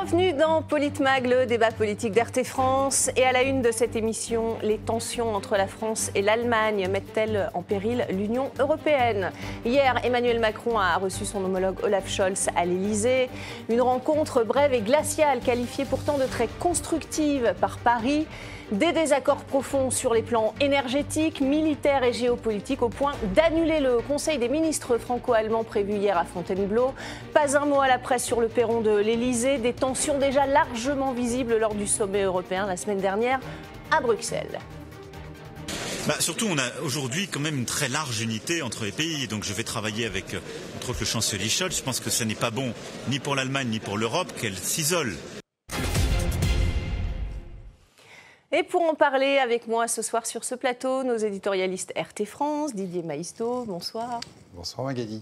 Bienvenue dans Politmag, le débat politique d'RT France. Et à la une de cette émission, les tensions entre la France et l'Allemagne mettent-elles en péril l'Union européenne? Hier, Emmanuel Macron a reçu son homologue Olaf Scholz à l'Elysée. Une rencontre brève et glaciale, qualifiée pourtant de très constructive par Paris. Des désaccords profonds sur les plans énergétiques, militaires et géopolitiques au point d'annuler le Conseil des ministres franco-allemands prévu hier à Fontainebleau. Pas un mot à la presse sur le perron de l'Elysée, des tensions déjà largement visibles lors du sommet européen la semaine dernière à Bruxelles. Bah, surtout, on a aujourd'hui quand même une très large unité entre les pays. Donc je vais travailler avec, euh, entre autres, le chancelier Scholz. Je pense que ce n'est pas bon ni pour l'Allemagne ni pour l'Europe qu'elle s'isole. Et pour en parler avec moi ce soir sur ce plateau, nos éditorialistes RT France, Didier Maisto, bonsoir. Bonsoir Magali.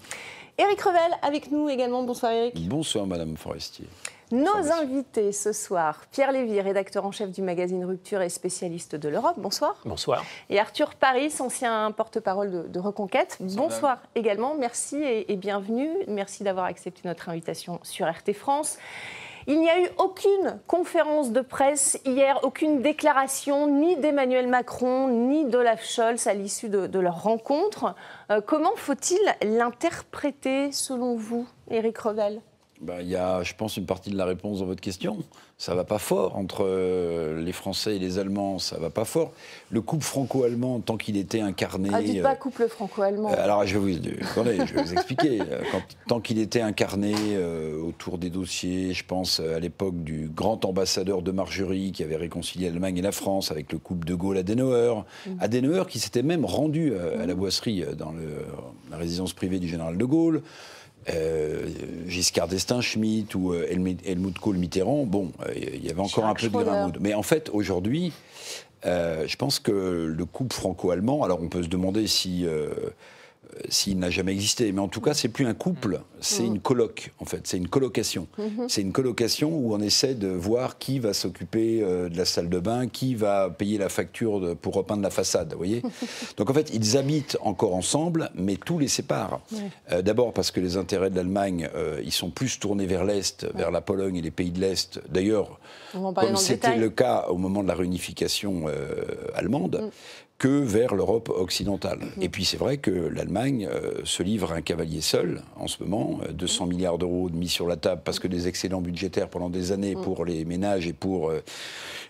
Éric Revel avec nous également, bonsoir Éric. Bonsoir Madame Forestier. Nos invités ce soir, Pierre Lévy, rédacteur en chef du magazine Rupture et spécialiste de l'Europe, bonsoir. Bonsoir. Et Arthur Paris, ancien porte-parole de, Reconquête, bonsoir, également, merci et bienvenue. Merci d'avoir accepté notre invitation sur RT France. Il n'y a eu aucune conférence de presse hier, aucune déclaration ni d'Emmanuel Macron ni d'Olaf Scholz à l'issue de, leur rencontre. Euh, comment faut-il l'interpréter selon vous, Éric Revel? Bah, il y a, je pense, une partie de la réponse dans votre question. Ça va pas fort entre euh, les Français et les Allemands. Ça va pas fort. Le couple franco-allemand, tant qu'il était incarné. Ah, dites pas euh, couple franco-allemand. Euh, alors, je vais vous, attendez, je vais vous expliquer. Quand, tant qu'il était incarné autour des dossiers, je pense à l'époque du grand ambassadeur de Margerie qui avait réconcilié l'Allemagne et la France avec le couple de Gaulle-Adenauer. Mmh. Adenauer qui s'était même rendu à, la boisserie dans le, la résidence privée du général de Gaulle. Euh, Giscard d'Estaing, Schmitt ou euh, Helmut Kohl, Mitterrand, bon, euh, il y avait encore un peu de grain Mais en fait, aujourd'hui, je pense que le couple franco-allemand, alors on peut se demander si s'il n'a jamais existé. Mais en tout cas, c'est plus un couple, c'est mm. une coloc, en fait. C'est une colocation. Mm-hmm. C'est une colocation où on essaie de voir qui va s'occuper euh, de la salle de bain, qui va payer la facture pour repeindre la façade, vous voyez Donc en fait, ils habitent encore ensemble, mais tout les sépare. Euh, d'abord parce que les intérêts de l'Allemagne, euh, ils sont plus tournés vers l'Est, vers la Pologne et les pays de l'Est. D'ailleurs, comme c'était le cas au moment de la réunification allemande, mm que vers l'Europe occidentale. Et puis c'est vrai que l'Allemagne euh, se livre à un cavalier seul en ce moment, 200 euh, milliards d'euros mis sur la table parce que des excédents budgétaires pendant des années mhm. pour les ménages et pour euh,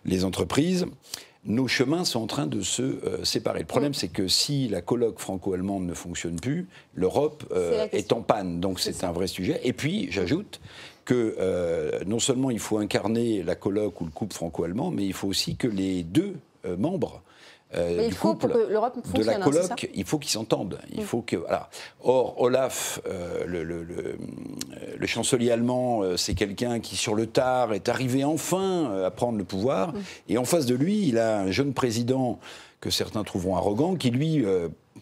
les entreprises. Nos chemins sont en train de se séparer. Le problème, mhm. c'est que si la colloque franco-allemande ne fonctionne plus, l'Europe est, en panne. Donc c'est un vrai sujet. Et puis, j'ajoute que non seulement il faut incarner la colloque ou le couple franco-allemand, mais il faut aussi que les deux membres euh, du couple, de la colloque, il faut qu'ils s'entendent. Il mm. faut que voilà. Or, Olaf, euh, le, le, chancelier allemand, euh, c'est quelqu'un qui sur le tard est arrivé enfin à prendre le pouvoir, mm. et en face de lui, il a un jeune président que certains trouveront arrogant, qui lui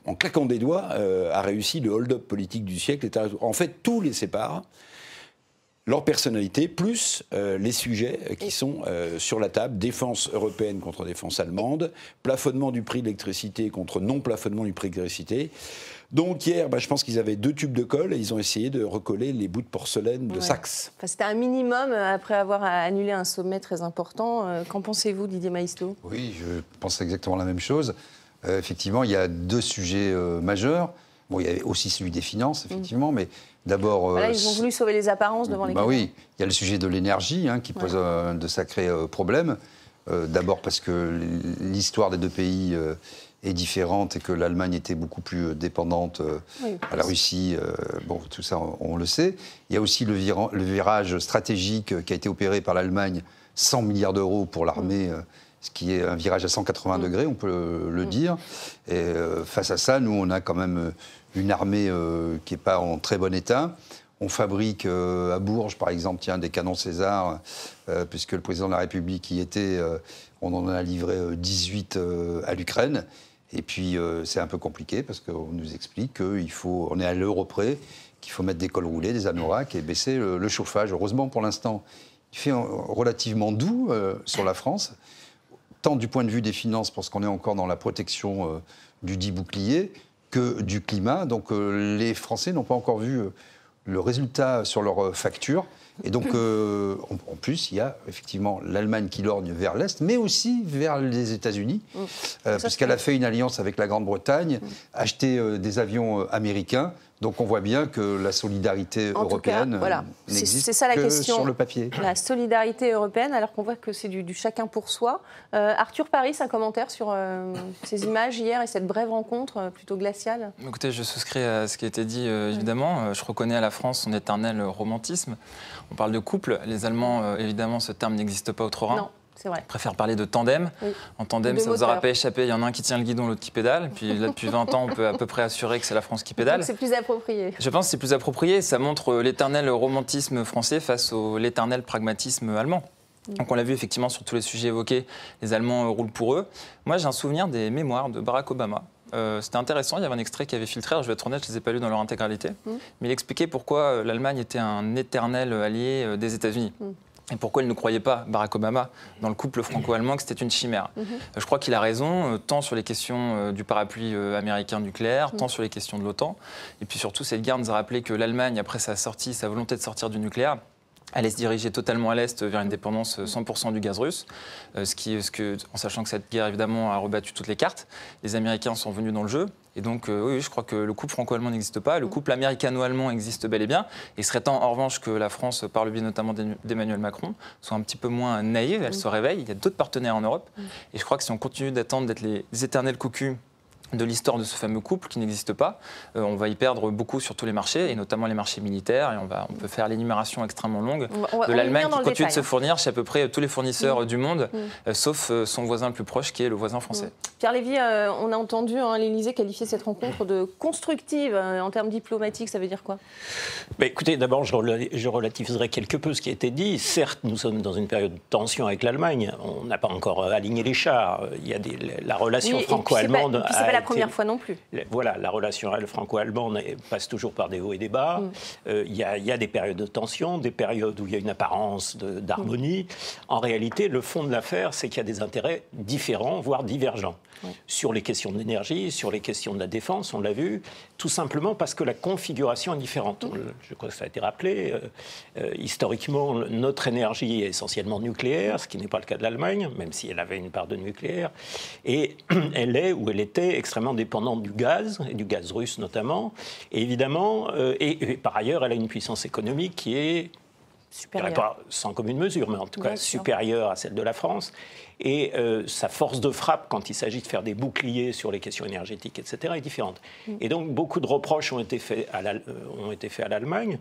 en claquant des doigts, a réussi le hold-up politique du siècle. En fait, tout les sépare leur personnalité, plus euh, les sujets qui sont euh, sur la table, défense européenne contre défense allemande, plafonnement du prix de l'électricité contre non-plafonnement du prix de l'électricité. Donc hier, bah, je pense qu'ils avaient deux tubes de colle et ils ont essayé de recoller les bouts de porcelaine de Saxe. C'était un minimum euh, après avoir annulé un sommet très important. Qu'en pensez-vous, Didier Maisto? Oui, je pense exactement la même chose. effectivement, il y a deux sujets majeurs. Bon, il y avait aussi celui des finances, effectivement, mm. mais D'abord. Euh, ils ont voulu sauver les apparences devant les bah Oui, il y a le sujet de l'énergie hein, qui pose euh, de sacrés euh, problèmes. D'abord parce que l'histoire des deux pays est différente et que l'Allemagne était beaucoup plus dépendante à la Russie. bon, tout ça, on, le sait. Il y a aussi le, virage stratégique qui a été opéré par l'Allemagne, 100 milliards d'euros pour l'armée. ce qui est un virage à 180 degrés, on peut le, dire. Et face à ça, nous, on a quand même une armée euh, qui n'est pas en très bon état. On fabrique euh, à Bourges, par exemple, tiens, des canons César, euh, puisque le président de la République y était. on en a livré 18 à l'Ukraine. Et puis, c'est un peu compliqué parce qu'on nous explique qu'il faut, on est à l'euro près, qu'il faut mettre des cols roulés, des anoraks et baisser le, chauffage. Heureusement, pour l'instant, il fait relativement doux sur la France, tant du point de vue des finances, parce qu'on est encore dans la protection du dit bouclier, que du climat. Donc euh, les Français n'ont pas encore vu euh, le résultat sur leur euh, facture. Et donc, euh, en, plus, il y a effectivement l'Allemagne qui lorgne vers l'Est, mais aussi vers les États-Unis, mm. euh, puisqu'elle a fait une alliance avec la Grande-Bretagne, mm. acheté des avions américains. Donc on voit bien que la solidarité européenne voilà. n'existe que question. sur le papier. La solidarité européenne, alors qu'on voit que c'est du, chacun pour soi. Arthur Paris, un commentaire sur ces images hier et cette brève rencontre plutôt glaciale Écoutez, je souscris à ce qui a été dit, évidemment. Je reconnais à la France son éternel romantisme. On parle de couple. Les Allemands, euh, évidemment, ce terme n'existe pas au Rhin. Non. C'est vrai. Ils préfèrent parler de tandem. En tandem, ça ne vous aura pas échappé. Il y en a un qui tient le guidon, l'autre qui pédale. Puis là, depuis 20 ans, on peut à peu près assurer que c'est la France qui pédale. C'est plus approprié. Je pense que c'est plus approprié. Ça montre euh, l'éternel romantisme français face au l'éternel pragmatisme allemand. Donc on l'a vu effectivement sur tous les sujets évoqués, les Allemands euh, roulent pour eux. Moi j'ai un souvenir des mémoires de Barack Obama euh, c'était intéressant, il y avait un extrait qui avait filtré, je vais être honnête, je ne les ai pas lus dans leur intégralité, mm. mais il expliquait pourquoi l'Allemagne était un éternel allié des États-Unis. Mm. Et pourquoi il ne croyait pas, Barack Obama, dans le couple franco-allemand, que c'était une chimère mm-hmm. Je crois qu'il a raison, tant sur les questions du parapluie américain nucléaire, mm. tant sur les questions de l'OTAN. Et puis surtout, cette guerre nous a rappelé que l'Allemagne, après sa sortie, sa volonté de sortir du nucléaire, allait se diriger totalement à l'est vers une dépendance 100% du gaz russe, euh, ce qui, ce que, en sachant que cette guerre évidemment a rebattu toutes les cartes. Les Américains sont venus dans le jeu. Et donc, euh, oui, je crois que le couple franco-allemand n'existe pas. Le couple américano-allemand existe bel et bien. Et il serait temps, en revanche, que la France, par le biais notamment d'Emmanuel Macron, soit un petit peu moins naïve. Elle se réveille. Il y a d'autres partenaires en Europe. Et je crois que si on continue d'attendre d'être les éternels cocus de l'histoire de ce fameux couple qui n'existe pas. Euh, on va y perdre beaucoup sur tous les marchés, et notamment les marchés militaires. Et on, va, on peut faire l'énumération extrêmement longue de l'Allemagne qui continue de se fournir chez à peu près tous les fournisseurs mm. du monde, mm. euh, sauf euh, son voisin le plus proche qui est le voisin français. Mm. Pierre Lévy, on a entendu hein, l'Élysée qualifier cette rencontre de constructive en termes diplomatiques. Ça veut dire quoi? Bah, Écoutez, d'abord, je, je relativiserai quelque peu ce qui a été dit. Certes, nous sommes dans une période de tension avec l'Allemagne. On n'a pas encore aligné les chars. Il y a des, la relation franco-allemande première fois non plus. Voilà, la relation franco-allemande passe toujours par des hauts et des bas. Mm. Euh, il y, a des périodes de tension, des périodes où il y a une apparence d'harmonie. En réalité, le fond de l'affaire, c'est qu'il y a des intérêts différents, voire divergents. Sur les questions de l'énergie, sur les questions de la défense, on l'a vu, tout simplement parce que la configuration est différente. Mm. Je crois que ça a été rappelé. Euh, euh, historiquement, notre énergie est essentiellement nucléaire, ce qui n'est pas le cas de l'Allemagne, même si elle avait une part de nucléaire. Et elle est, ou elle était, extrêmement dépendante du gaz, et du gaz russe notamment. Et évidemment, euh, et, par ailleurs, elle a une puissance économique qui est supérieure. pas sans commune mesure, mais en tout cas supérieure à celle de la France. Et euh, sa force de frappe, quand il s'agit de faire des boucliers sur les questions énergétiques, etc., est différente. Mm. Et donc, beaucoup de reproches ont été faits à euh, l'Allemagne.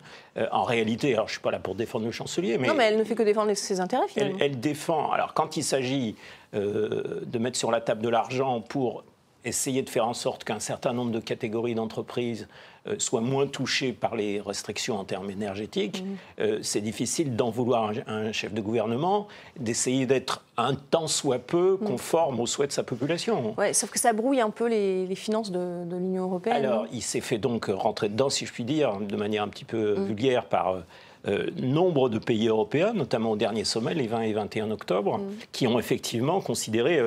en réalité, alors je ne suis pas là pour défendre le chancelier, mais... Non, mais elle ne fait que défendre ses intérêts, finalement. Elle, elle défend... Alors, quand il s'agit de mettre sur la table de l'argent pour essayer de faire en sorte qu'un certain nombre de catégories d'entreprises euh, soient moins touchées par les restrictions en termes énergétiques, mmh. euh, c'est difficile d'en vouloir un, un, chef de gouvernement, d'essayer d'être un tant soit peu mmh. conforme aux souhaits de sa population. Ouais, sauf que ça brouille un peu les, finances de, l'Union européenne. Alors, il s'est fait donc rentrer dedans, si je puis dire, de manière un petit peu mmh. vulgaire, par euh, nombre de pays européens, notamment au dernier sommet, les 20 et 21 octobre, qui ont effectivement considéré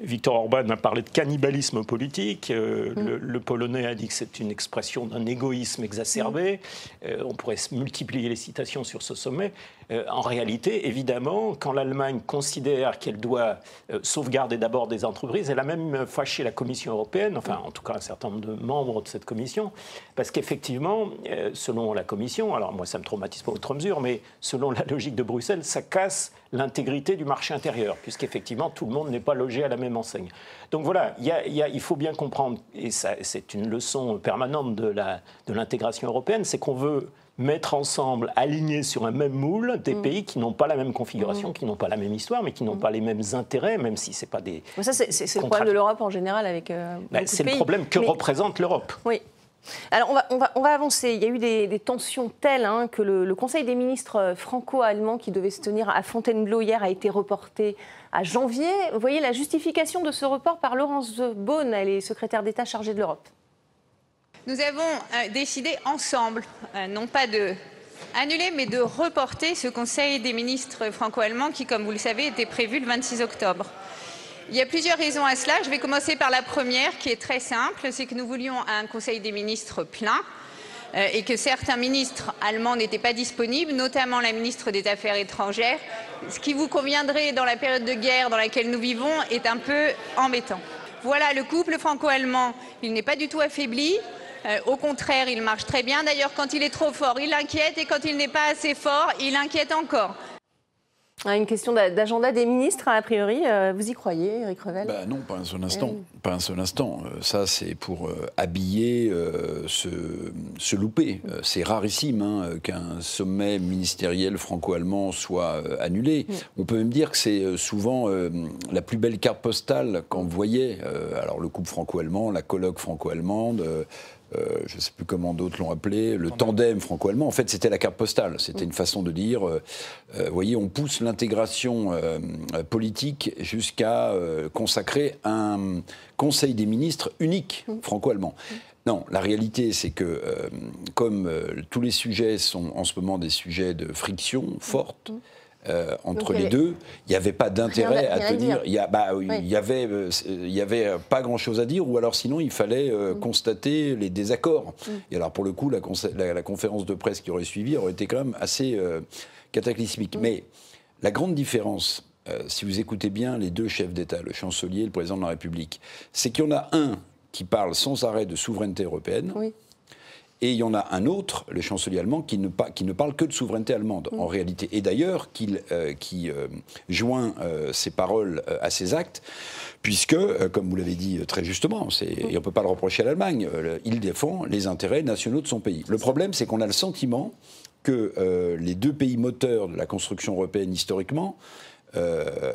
Victor Orban a parlé de cannibalisme politique. Euh, mm. le, Polonais a dit que c'est une expression d'un égoïsme exacerbé. Mm. Euh, on pourrait multiplier les citations sur ce sommet. Euh, en réalité, évidemment, quand l'Allemagne considère qu'elle doit sauvegarder d'abord des entreprises, elle a même fâché la Commission européenne, enfin en tout cas un certain nombre de membres de cette commission, parce qu'effectivement, selon la Commission, alors moi ça me traumatise pas outre mesure, mais selon la logique de Bruxelles, ça casse l'intégrité du marché intérieur, puisqu'effectivement tout le monde n'est pas logé à la même enseigne. Donc voilà, il faut bien comprendre, et c'est une leçon permanente de l'intégration européenne, c'est qu'on veut mettre ensemble, aligner sur un même moule des mm. pays qui n'ont pas la même configuration, mm. qui n'ont pas la même histoire, mais qui n'ont mm. pas les mêmes intérêts, même si c'est pas des. ça, c'est le problème de l'Europe en général avec. Euh, ben, c'est le problème que représente l'Europe. Oui. Alors, on va, on, va, on va, avancer. Il y a eu des, tensions telles hein, que le, Conseil des ministres euh, franco-allemands qui devait se tenir à Fontainebleau hier a été reporté à janvier. Vous voyez la justification de ce report par Laurence Beaune, elle est secrétaire d'État chargée de l'Europe. Nous avons euh, décidé ensemble, euh, non pas de annuler, mais de reporter ce Conseil des ministres franco-allemands qui, comme vous le savez, était prévu le 26 octobre. Il y a plusieurs raisons à cela. Je vais commencer par la première, qui est très simple, c'est que nous voulions un Conseil des ministres plein. euh, et que certains ministres allemands n'étaient pas disponibles, notamment la ministre des Affaires étrangères. Ce qui vous conviendrait dans la période de guerre dans laquelle nous vivons est un peu embêtant. Voilà, le couple franco-allemand, il n'est pas du tout affaibli. Euh, au contraire, il marche très bien. D'ailleurs, quand il est trop fort, il inquiète et quand il n'est pas assez fort, il inquiète encore. Ah, une question d'agenda des ministres, a priori. Euh, vous y croyez, Eric Revel? Bah Non, pas un seul instant. Eh pas un seul instant. Euh, ça, c'est pour euh, habiller ce, ce, louper. C'est rarissime hein, qu'un sommet ministériel franco-allemand soit annulé. Mm. On peut même dire que c'est souvent la plus belle carte postale qu'on voyait. alors, le couple franco-allemand, la colloque franco-allemande euh, je ne sais plus comment d'autres l'ont appelé, le tandem franco-allemand. En fait, c'était la carte postale. C'était une façon de dire, euh, euh, vous voyez, on pousse l'intégration politique jusqu'à consacrer un Conseil des ministres unique franco-allemand. Non, la réalité, c'est que comme tous les sujets sont en ce moment des sujets de friction forte, euh, entre les deux. Il n'y avait pas d'intérêt à tenir. Il y, bah, il y avait, euh, il y avait pas grand-chose à dire, ou alors sinon il fallait euh, mm. constater les désaccords. Mm. Et alors pour le coup, la, la, conférence de presse qui aurait suivi aurait été quand même assez cataclysmique. Mm. Mais la grande différence, si vous écoutez bien les deux chefs d'État, le chancelier et le président de la République, c'est qu'il y en a un qui parle sans arrêt de souveraineté européenne. Oui et il y en a un autre, le chancelier allemand, qui ne, qui ne parle que de souveraineté allemande, en mm. réalité. Et d'ailleurs, euh, qui euh, joint euh, ses paroles à ses actes, puisque, comme vous l'avez dit très justement, mm. et on ne peut pas le reprocher à l'Allemagne, il défend les intérêts nationaux de son pays. Le problème, c'est qu'on a le sentiment que les deux pays moteurs de la construction européenne historiquement, euh,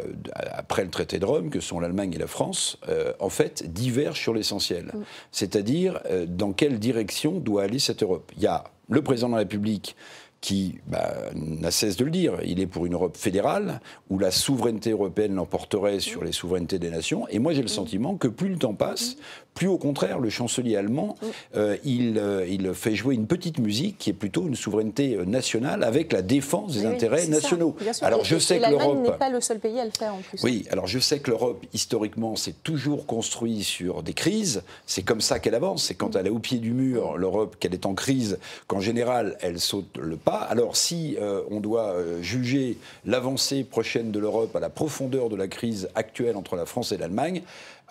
après le traité de Rome, que sont l'Allemagne et la France, euh, en fait, divergent sur l'essentiel. Mm. C'est-à-dire euh, dans quelle direction doit aller cette Europe? Il y a le président de la République qui bah, n'a cesse de le dire. Il est pour une Europe fédérale, où la souveraineté européenne l'emporterait sur les souverainetés des nations. Et moi, j'ai le sentiment que plus le temps passe, plus au contraire, le chancelier allemand, euh, il, euh, il, fait jouer une petite musique qui est plutôt une souveraineté euh, nationale avec la défense des intérêts nationaux. Alors je sais que l'Europe n'est pas le seul pays à le faire en plus. Oui, alors je sais que l'Europe historiquement s'est toujours construite sur des crises. C'est comme ça qu'elle avance. C'est quand elle est au pied du mur, l'Europe, qu'elle est en crise, qu'en général elle saute le pas. Alors si euh, on doit juger l'avancée prochaine de l'Europe à la profondeur de la crise actuelle entre la France et l'Allemagne,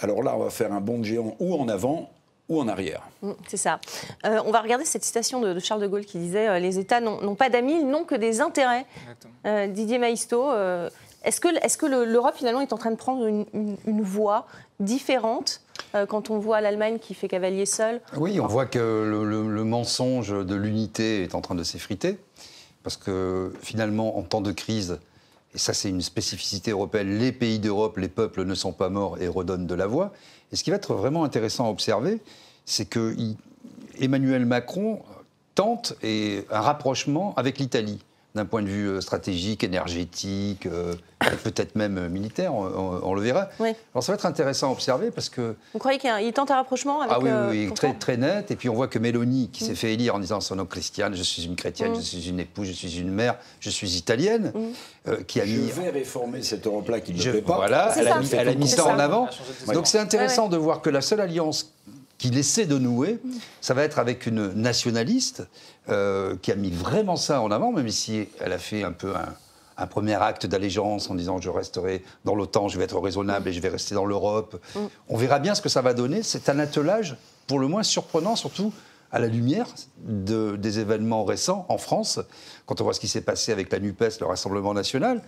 alors là on va faire un bond de géant ou en avant ou en arrière. Mm, c'est ça. Euh, on va regarder cette citation de, Charles de Gaulle qui disait Les États n'ont pas d'amis, ils n'ont que des intérêts. Didier Maisto, est-ce que, est que l'Europe finalement est en train de prendre une, voie différente quand on voit l'Allemagne qui fait cavalier seul? Oui, on voit que le mensonge de l'unité est en train de s'effriter parce que finalement, en temps de crise, et ça c'est une spécificité européenne, les pays d'Europe, les peuples ne sont pas morts et redonnent de la voix. Et ce qui va être vraiment intéressant à observer, c'est que Emmanuel Macron tente un rapprochement avec l'Italie d'un point de vue euh, stratégique, énergétique, euh, peut-être même euh, militaire, on, le verra. Alors ça va être intéressant à observer parce que... Vous croyez qu'il tente un rapprochement avec... Ah oui, oui, très, très net. Et puis on voit que Mélanie, qui s'est mm. fait élire en disant son nom christiane, je suis une chrétienne, mm. je suis une épouse, je suis une mère, je suis italienne, mm. qui a mis... Je vais réformer cette Europe-là qui ne le pas. Voilà, elle, a mis, elle a mis, ça en avant. Donc c'est intéressant de voir que la seule alliance qu'il essaie de nouer, ça va être avec une nationaliste euh, qui a mis vraiment ça en avant, même si elle a fait un peu un, premier acte d'allégeance en disant je resterai dans l'OTAN, je vais être raisonnable et je vais rester dans l'Europe. Mm. On verra bien ce que ça va donner. C'est un attelage pour le moins surprenant, surtout à la lumière de, des événements récents en France. Quand on voit ce qui s'est passé avec la NUPES, le Rassemblement national,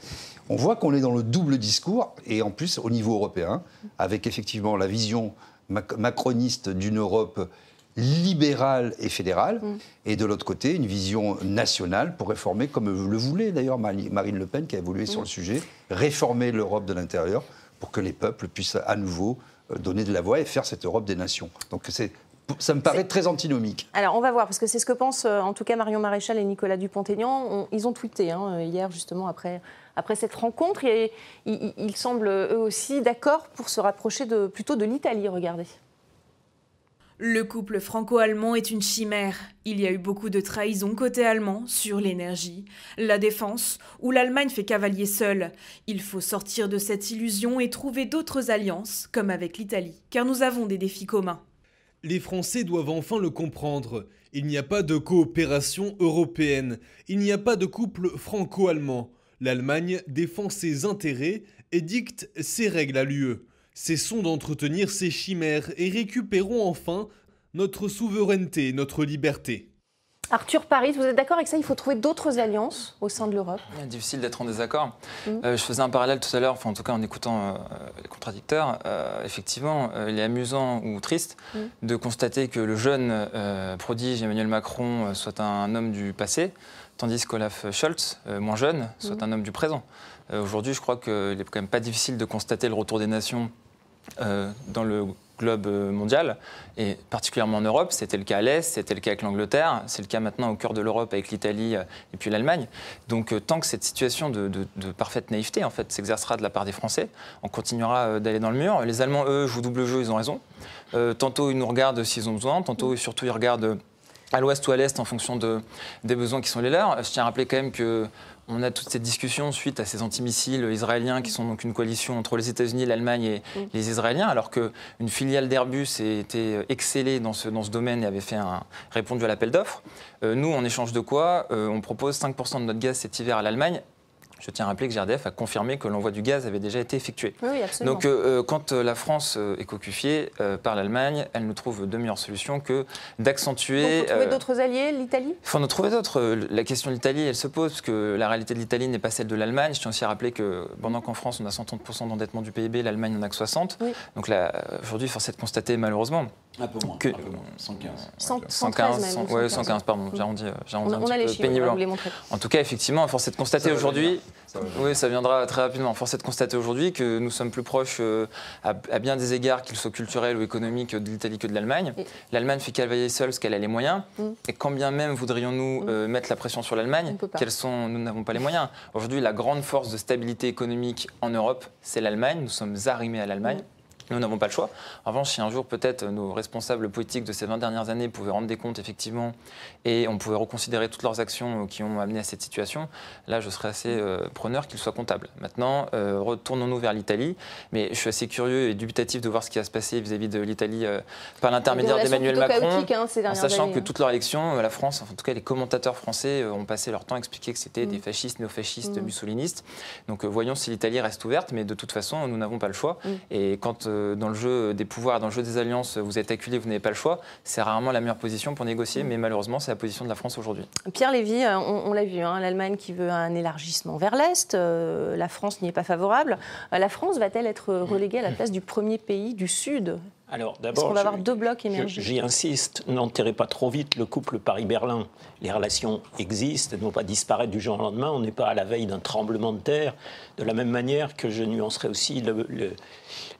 on voit qu'on est dans le double discours, et en plus au niveau européen, avec effectivement la vision macroniste d'une Europe libérale et fédérale, mm. et de l'autre côté, une vision nationale pour réformer, comme le voulait d'ailleurs Marine Le Pen, qui a évolué sur le mm. sujet, réformer l'Europe de l'intérieur pour que les peuples puissent à nouveau euh, donner de la voix et faire cette Europe des nations. Donc c'est ça me paraît très antinomique. Alors, on va voir, parce que c'est ce que pensent euh, en tout cas Marion Maréchal et Nicolas Dupont-Aignan. Ils ont tweeté hein, hier, justement, après, après cette rencontre. Et ils, semblent eux aussi d'accord pour se rapprocher de, plutôt de l'Italie, regardez. Le couple franco-allemand est une chimère. Il y a eu beaucoup de trahisons côté allemand sur l'énergie, la défense, où l'Allemagne fait cavalier seul. Il faut sortir de cette illusion et trouver d'autres alliances, comme avec l'Italie, car nous avons des défis communs. Les Français doivent enfin le comprendre. Il n'y a pas de coopération européenne. Il n'y a pas de couple franco-allemand. L'Allemagne défend ses intérêts et dicte ses règles à l'UE. Cessons d'entretenir ces chimères et récupérons enfin notre souveraineté et notre liberté. Arthur Paris, vous êtes d'accord avec ça? Il faut trouver d'autres alliances au sein de l'Europe? Difficile d'être en désaccord. Mm. Euh, je faisais un parallèle tout à l'heure, enfin, en tout cas en écoutant euh, les contradicteurs. Euh, effectivement, il est amusant ou triste mm. de constater que le jeune prodige Emmanuel Macron soit un homme du passé, tandis qu'Olaf Scholz, moins jeune, soit mm. un homme du présent. Aujourd'hui, je crois qu'il n'est quand même pas difficile de constater le retour des nations dans le globe mondial, et particulièrement en Europe. C'était le cas à l'Est, c'était le cas avec l'Angleterre, c'est le cas maintenant au cœur de l'Europe avec l'Italie euh, et puis l'Allemagne. Donc euh, tant que cette situation de, parfaite naïveté en fait s'exercera de la part des Français, on continuera euh, d'aller dans le mur. Les Allemands, eux, jouent double jeu, ils ont raison. tantôt ils nous regardent s'ils ont besoin, tantôt et surtout ils regardent à l'ouest ou à l'est en fonction de, des besoins qui sont les leurs. Je tiens à rappeler quand même que on a toute cette discussion suite à ces antimissiles israéliens qui sont donc une coalition entre les États-Unis, l'Allemagne et mm. les Israéliens, alors qu'une filiale d'Airbus était excellée dans ce, dans ce domaine et avait fait un, répondu à l'appel d'offres. Euh, nous, en échange de quoi, euh, on propose 5% de notre gaz cet hiver à l'Allemagne je tiens à rappeler que GRDF a confirmé que l'envoi du gaz avait déjà été effectué. Oui, absolument. Donc, euh, euh, quand euh, la France est cocufiée par l'Allemagne, elle nous trouve de meilleures solutions que d'accentuer. Il faut trouver d'autres alliés, l'Italie? Il faut en trouver d'autres. La question de l'Italie, elle se pose, parce que la réalité de l'Italie n'est pas celle de l'Allemagne. Je tiens aussi à rappeler que pendant qu'en France, on a 130% d'endettement du PIB, l'Allemagne en a que 60%. Donc là, aujourd'hui, force est de constater, malheureusement, un peu moins. 115. 115, même, 115, pardon, j'arrondis on, un a les chiffres, péniblement. En tout cas, effectivement, force est de constater aujourd'hui. Oui, ça viendra très rapidement. Force est de constater aujourd'hui que nous sommes plus proches, euh, à, bien des égards, qu'ils soient culturels ou économiques, de l'Italie que de l'Allemagne. L'Allemagne fait cavalier seule ce qu'elle a les moyens. Mm. Et quand bien même voudrions-nous mm. euh, mettre la pression sur l'Allemagne, sont, nous n'avons pas les moyens. Aujourd'hui, la grande force de stabilité économique en Europe, c'est l'Allemagne. Nous sommes arrimés à l'Allemagne. Mm. Nous n'avons pas le choix. En revanche, si un jour peut-être nos responsables politiques de ces 20 dernières années pouvaient rendre des comptes effectivement et on pouvait reconsidérer toutes leurs actions qui ont amené à cette situation, là je serais assez euh, preneur qu'ils soient comptables. Maintenant, euh, retournons-nous vers l'Italie, mais je suis assez curieux et dubitatif de voir ce qui va se passer vis-à-vis de l'Italie euh, par l'intermédiaire d'Emmanuel Macron, hein, en sachant que toute leur élection, la France, en tout cas les commentateurs français ont passé leur temps à expliquer que c'était des mm. fascistes, néofascistes, mm. mussolinistes. Donc voyons si l'Italie reste ouverte, mais de toute façon, nous n'avons pas le choix. Mm. Et quand dans le jeu des pouvoirs, dans le jeu des alliances, vous êtes acculé, vous n'avez pas le choix, c'est rarement la meilleure position pour négocier, mais malheureusement, c'est la position de la France aujourd'hui. Pierre Lévy, euh, on, l'a vu, hein, l'Allemagne qui veut un élargissement vers l'Est, euh, la France n'y est pas favorable. Euh, la France va-t-elle être reléguée à la place du premier pays du Sud? Alors d'abord, va avoir deux blocs J'y insiste, n'enterrez pas trop vite le couple Paris-Berlin. Les relations existent, elles ne vont pas disparaître du jour au lendemain. On n'est pas à la veille d'un tremblement de terre. De la même manière que je nuancerai aussi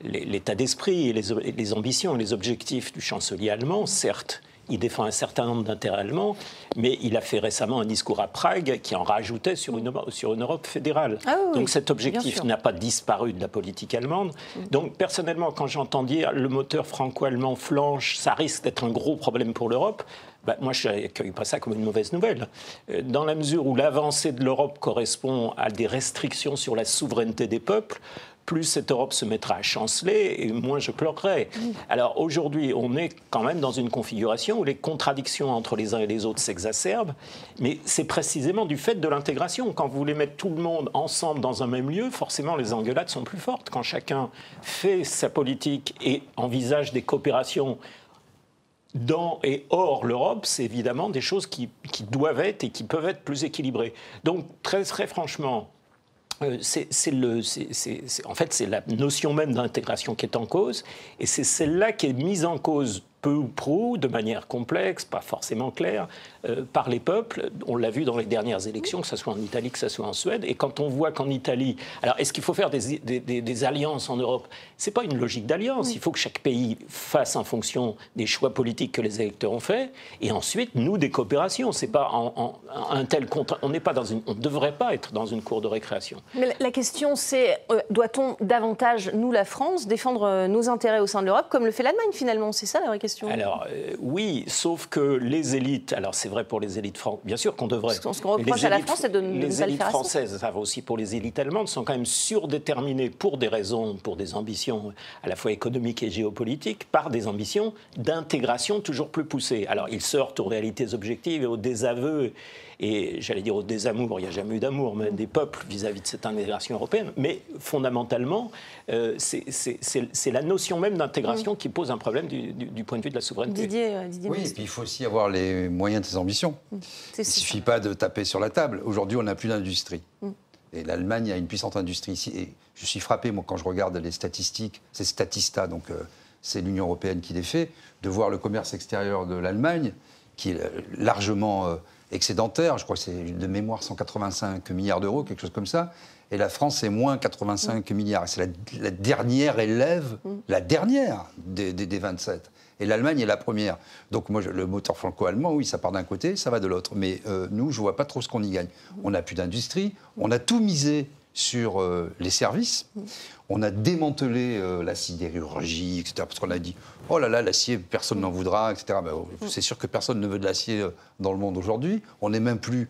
l'état d'esprit et les, les ambitions et les objectifs du chancelier allemand, certes il défend un certain nombre d'intérêts allemands, mais il a fait récemment un discours à Prague qui en rajoutait sur une, sur une Europe fédérale. Ah Donc cet objectif n'a pas disparu de la politique allemande. Mm. Donc personnellement, quand j'entends dire le moteur franco-allemand flanche, ça risque d'être un gros problème pour l'Europe, bah, moi, je n'accueille pas ça comme une mauvaise nouvelle. Euh, dans la mesure où l'avancée de l'Europe correspond à des restrictions sur la souveraineté des peuples, plus cette Europe se mettra à chanceler, et moins je pleurerai. Alors aujourd'hui, on est quand même dans une configuration où les contradictions entre les uns et les autres s'exacerbent, mais c'est précisément du fait de l'intégration. Quand vous voulez mettre tout le monde ensemble dans un même lieu, forcément les engueulades sont plus fortes. Quand chacun fait sa politique et envisage des coopérations dans et hors l'Europe, c'est évidemment des choses qui, qui, doivent être et qui peuvent être plus équilibrées. Donc, très, très franchement, c'est le, en fait, c'est la notion même d'intégration qui est en cause, et c'est celle-là qui est mise en cause peu ou prou, de manière complexe, pas forcément claire, euh, par les peuples. On l'a vu dans les dernières élections, que ce soit en Italie, que ce soit en Suède. Et quand on voit qu'en Italie. Alors, est-ce qu'il faut faire des, des, alliances en Europe? Ce n'est pas une logique d'alliance. Il faut que chaque pays fasse en fonction des choix politiques que les électeurs ont faits. Et ensuite, nous, des coopérations. C'est pas en, un tel contre. On n'est pas dans une. On ne devrait pas être dans une cour de récréation. Mais la question, c'est euh, doit-on davantage, nous, la France, défendre euh, nos intérêts au sein de l'Europe, comme le fait l'Allemagne, finalement? C'est ça la vraie question question Alors oui, sauf que les élites, alors c'est vrai pour les élites françaises, bien sûr qu'on devrait. Ce qu'on reproche à la France, c'est de ne Les élites françaises, ça va aussi pour les élites allemandes, sont quand même surdéterminées pour des raisons, pour des ambitions à la fois économiques et géopolitiques, par des ambitions d'intégration toujours plus poussées. Alors ils sortent aux réalités objectives et aux désaveux et j'allais dire au désamour, il n'y a jamais eu d'amour, mais des peuples vis-à-vis de cette intégration européenne. Mais fondamentalement, euh, c'est la notion même d'intégration qui pose un problème du, point de vue de la souveraineté. Didier, euh, oui, et puis il faut aussi avoir les moyens de ses ambitions. Mm. Il ne suffit pas de taper sur la table. Aujourd'hui, on n'a plus d'industrie. Mm. Et l'Allemagne a une puissante industrie ici. Et je suis frappé, moi, quand je regarde les statistiques, c'est Statista, donc euh, c'est l'Union européenne qui les fait, de voir le commerce extérieur de l'Allemagne, qui est largement excédentaire. Je crois que c'est de mémoire 185 milliards d'euros, quelque chose comme ça. Et la France, c'est moins 85 mm. milliards. C'est la, dernière élève, mm. la dernière des, des, 27. Et l'Allemagne est la première. Donc moi, le moteur franco-allemand, oui, ça part d'un côté, ça va de l'autre. Mais euh, nous, je ne vois pas trop ce qu'on y gagne. On n'a plus d'industrie, on a tout misé sur euh, les services. Mm. On a démantelé euh, la sidérurgie, etc. Parce qu'on a dit, oh là là, l'acier, personne n'en voudra, etc. Ben, oh, c'est sûr que personne ne veut de l'acier euh, dans le monde aujourd'hui. On n'est même plus.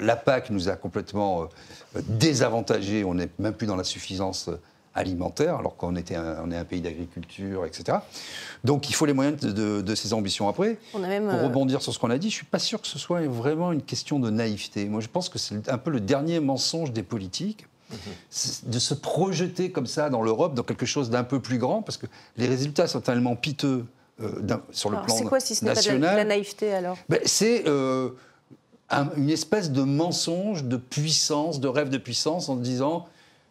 la PAC nous a complètement désavantagés. On n'est même plus dans la suffisance alimentaire, alors qu'on était on est un pays d'agriculture, etc. Donc il faut les moyens de, ces ambitions. Après, pour rebondir sur ce qu'on a dit, je ne suis pas sûr que ce soit vraiment une question de naïveté. Moi, je pense que c'est un peu le dernier mensonge des politiques de se projeter comme ça dans l'Europe, dans quelque chose d'un peu plus grand, parce que les résultats sont tellement piteux euh, sur le plan national. C'est quoi si ce n'est pas de la, naïveté alors? Ben, C'est euh, une espèce de mensonge, de puissance, de rêve de puissance en disant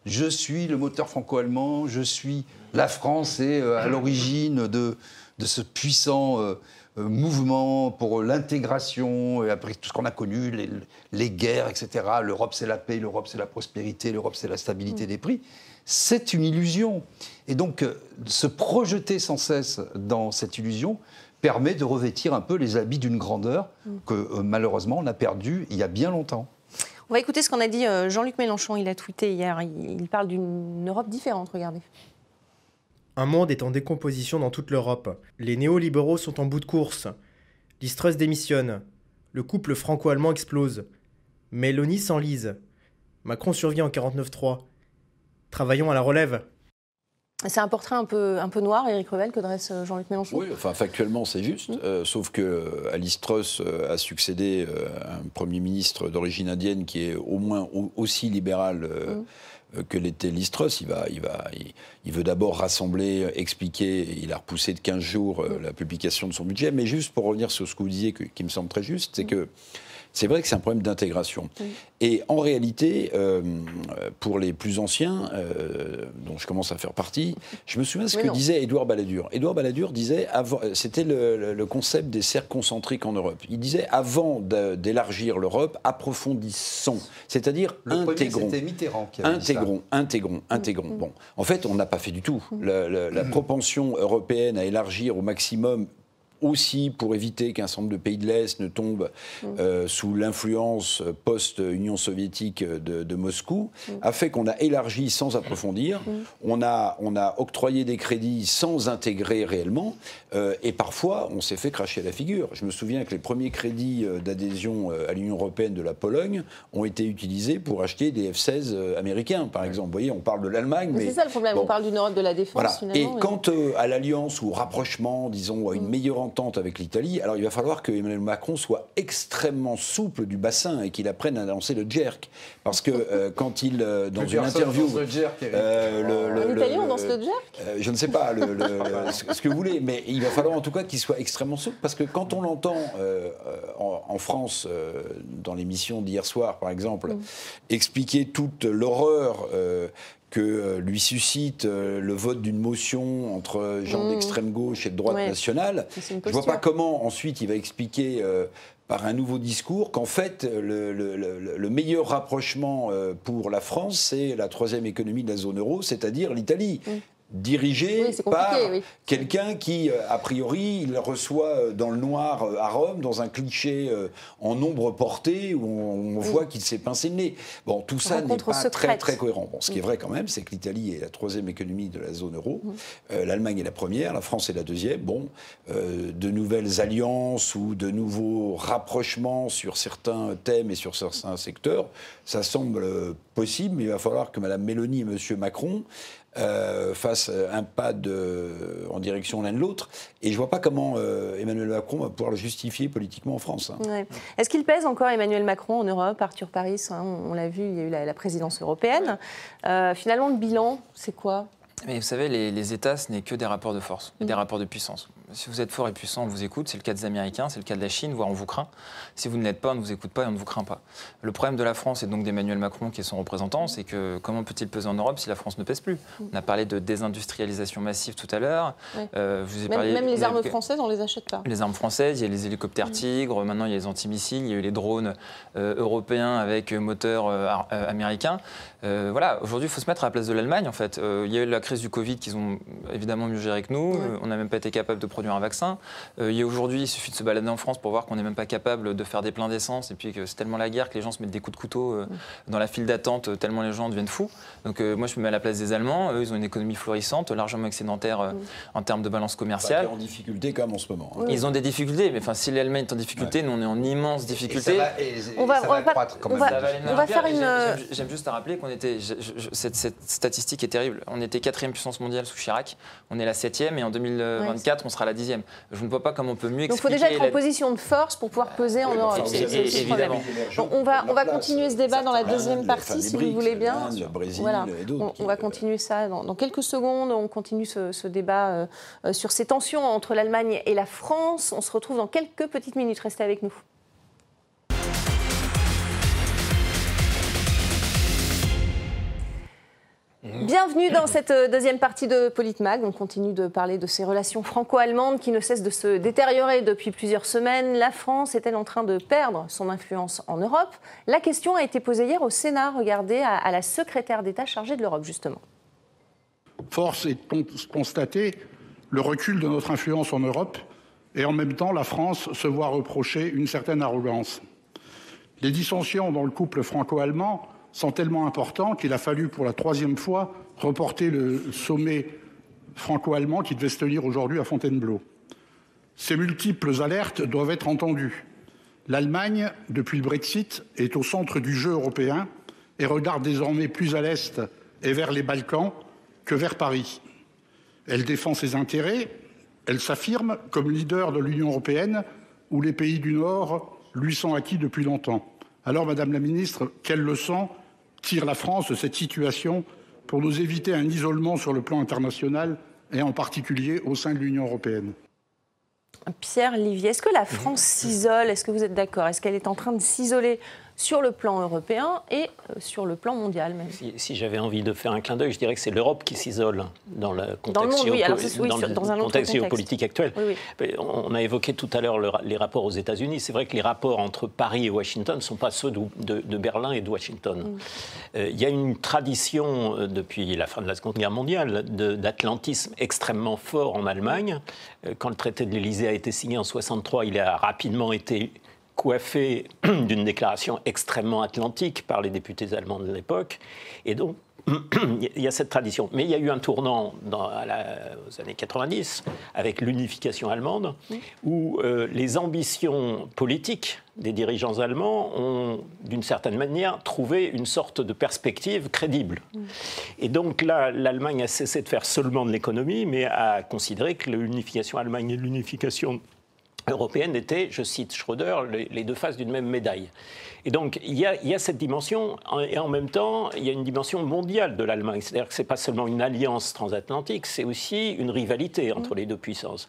je suis le moteur franco-allemand, je suis la France et euh, à l'origine de, de ce puissant euh, mouvement pour l'intégration, et après tout ce qu'on a connu, les, guerres, etc. L'Europe, c'est la paix, l'Europe, c'est la prospérité, l'Europe, c'est la stabilité mm. des prix. C'est une illusion. Et donc, euh, se projeter sans cesse dans cette illusion permet de revêtir un peu les habits d'une grandeur mm. que euh, malheureusement on a perdu il y a bien longtemps. On va écouter ce qu'on a dit Jean-Luc Mélenchon. Il a tweeté hier. Il parle d'une Europe différente. Regardez. Un monde est en décomposition dans toute l'Europe. Les néolibéraux sont en bout de course. L'Istrus démissionne. Le couple franco-allemand explose. Mélanie s'enlise. Macron survit en 49-3. Travaillons à la relève. C'est un portrait un peu, un peu noir, Éric Revel, que dresse euh, Jean-Luc Mélenchon? Oui, enfin, factuellement, c'est juste. Mmh. Euh, sauf que euh, Alice Truss a succédé à un Premier ministre d'origine indienne qui est au moins aussi libéral. Mmh. Euh, que l'était Listros. Il, va, il, va, il, veut d'abord rassembler, expliquer. Il a repoussé de 15 jours euh, la publication de son budget. Mais juste pour revenir sur ce que vous disiez, qui me semble très juste, c'est que c'est vrai que c'est un problème d'intégration. Et en réalité, euh, pour les plus anciens, euh, dont je commence à faire partie, je me souviens ce que disait Édouard Balladur. Édouard Balladur disait, c'était le, concept des cercles concentriques en Europe. Il disait, avant d'élargir l'Europe, approfondissons, c'est-à-dire intégrons. Mitterrand qui intégrons, intégrons, intégrons. Bon, en fait, on n'a pas fait du tout. la propension européenne à élargir au maximum aussi pour éviter qu'un certain nombre de pays de l'Est ne tombent mm. euh, sous l'influence post-Union soviétique de, Moscou, mm. a fait qu'on a élargi sans approfondir, mm. on, a, on a octroyé des crédits sans intégrer réellement, euh, et parfois on s'est fait cracher la figure. Je me souviens que les premiers crédits euh, d'adhésion à l'Union européenne de la Pologne ont été utilisés pour acheter des F-16 américains, par exemple. Vous voyez, on parle de l'Allemagne, mais... C'est ça le problème, on parle d'une Europe de la défense, voilà. Et quant à l'alliance ou au rapprochement, disons, à une meilleure avec l'Italie, alors il va falloir que Emmanuel Macron soit extrêmement souple du bassin et qu'il apprenne à lancer le jerk. Parce que euh, quand il, euh, dans une interview. Le jerk, euh, en Italie, on danse le jerk? Je ne sais pas ce que vous voulez, mais il va falloir en tout cas qu'il soit extrêmement souple. Parce que quand on l'entend en, France, dans l'émission d'hier soir par exemple, mm. expliquer toute l'horreur que euh, lui suscite euh, le vote d'une motion entre gens mmh. d'extrême gauche et de droite nationale. Je ne vois pas comment ensuite il va expliquer euh, par un nouveau discours qu'en fait le, meilleur rapprochement pour la France, c'est la troisième économie de la zone euro, c'est-à-dire l'Italie. Mmh. Dirigé par quelqu'un qui, euh, a priori, il reçoit euh, dans le noir euh, à Rome, dans un cliché en nombre porté, où on, voit qu'il s'est pincé le nez. Bon, tout ça n'est pas très, très cohérent. Bon, ce qui est vrai quand même, c'est que l'Italie est la troisième économie de la zone euro, l'Allemagne est la première, la France est la deuxième. Bon, de nouvelles alliances ou de nouveaux rapprochements sur certains thèmes et sur certains secteurs, ça semble possible, mais il va falloir que Mme Mélanie et M. Macron euh, fassent un pas de, en direction l'un de l'autre. Et je ne vois pas comment euh, Emmanuel Macron va pouvoir le justifier politiquement en France. Hein. Est-ce qu'il pèse encore Emmanuel Macron en Europe Arthur Paris, hein, on, l'a vu, il y a eu la, présidence européenne. Euh, finalement, le bilan, c'est quoi? Mais vous savez, les, les États, ce n'est que des rapports de force, des mm. rapports de puissance si vous êtes fort et puissant, on vous écoute. C'est le cas des Américains, c'est le cas de la Chine, voire on vous craint. Si vous ne l'êtes pas, on ne vous écoute pas et on ne vous craint pas. Le problème de la France et donc d'Emmanuel Macron, qui est son représentant, c'est que comment peut-il peser en Europe si la France ne pèse plus? On a parlé de désindustrialisation massive tout à l'heure. Euh, même, les armes françaises, on ne les achète pas. Les armes françaises, il y a les hélicoptères Tigre, maintenant il y a les antimissiles, il y a eu les drones euh, européens avec moteur euh, américain. voilà, aujourd'hui, il faut se mettre à la place de l'Allemagne, en fait. il y a eu la crise du Covid qu'ils ont évidemment mieux géré que nous. on n'a même pas été capable de produire un vaccin. Euh, aujourd'hui, il suffit de se balader en France pour voir qu'on n'est même pas capable de faire des pleins d'essence et puis que c'est tellement la guerre que les gens se mettent des coups de couteau euh, dans la file d'attente euh, tellement les gens deviennent fous. Donc moi, je me mets à la place des Allemands. Eux, ils ont une économie florissante, largement excédentaire en termes de balance commerciale. Ils sont en difficulté quand même en ce moment. Hein. Ils ont des difficultés, mais enfin, si l'Allemagne est en difficulté, nous on est en immense difficulté. on va, on va, faire une. J'aime juste à rappeler qu'on était. cette, statistique est terrible. On était quatrième puissance mondiale sous Chirac. On est la septième et en 2024, on sera la dixième. Je ne vois pas comment on peut mieux expliquer. Donc il faut déjà être en position de force pour pouvoir peser en Europe. évidemment. on va, on va continuer ce débat dans la deuxième partie, si vous voulez bien. voilà. On, va continuer ça dans, quelques secondes. On continue ce, débat euh, euh, sur ces tensions entre l'Allemagne et la France. On se retrouve dans quelques petites minutes. Restez avec nous. Bienvenue dans cette euh, deuxième partie de Politmag. On continue de parler de ces relations franco-allemandes qui ne cessent de se détériorer depuis plusieurs semaines. La France est-elle en train de perdre son influence en Europe? La question a été posée hier au Sénat. Regardez à, la secrétaire d'État chargée de l'Europe, justement. Force est de constater le recul de notre influence en Europe et en même temps la France se voit reprocher une certaine arrogance. Les dissensions dans le couple franco-allemand sont tellement importants qu'il a fallu pour la troisième fois reporter le sommet franco-allemand qui devait se tenir aujourd'hui à Fontainebleau. Ces multiples alertes doivent être entendues. L'Allemagne, depuis le Brexit, est au centre du jeu européen et regarde désormais plus à l'est et vers les Balkans que vers Paris. Elle défend ses intérêts, elle s'affirme comme leader de l'Union européenne où les pays du Nord lui sont acquis depuis longtemps. Alors, Madame la Ministre, quelle leçon tire la France de cette situation pour nous éviter un isolement sur le plan international et en particulier au sein de l'Union européenne. Pierre Livier, est-ce que la France s'isole? Est-ce que vous êtes d'accord? Est-ce qu'elle est en train de s'isoler sur le plan européen et euh, sur le plan mondial même. Si, j'avais envie de faire un clin d'œil, je dirais que c'est l'Europe qui s'isole dans le contexte, géopolitique actuel. On a évoqué tout à l'heure les rapports aux États-Unis. C'est vrai que les rapports entre Paris et Washington ne sont pas ceux de, Berlin et de Washington. Mm. Euh, il y a une tradition euh, depuis la fin de la Seconde Guerre mondiale d'atlantisme extrêmement fort en Allemagne. Quand le traité de l'Élysée a été signé en 63, il a rapidement été coiffé d'une déclaration extrêmement atlantique par les députés allemands de l'époque. Et donc, il y a cette tradition. Mais il y a eu un tournant dans, aux années 90 avec l'unification allemande, où euh, les ambitions politiques des dirigeants allemands ont, d'une certaine manière, trouvé une sorte de perspective crédible. Et donc là, l'Allemagne a cessé de faire seulement de l'économie, mais a considéré que l'unification allemande et l'unification européenne était, je cite Schröder, les, deux faces d'une même médaille. Et donc, il y, a, cette dimension, et en même temps, il y a une dimension mondiale de l'Allemagne. C'est-à-dire que ce n'est pas seulement une alliance transatlantique, c'est aussi une rivalité entre les deux puissances.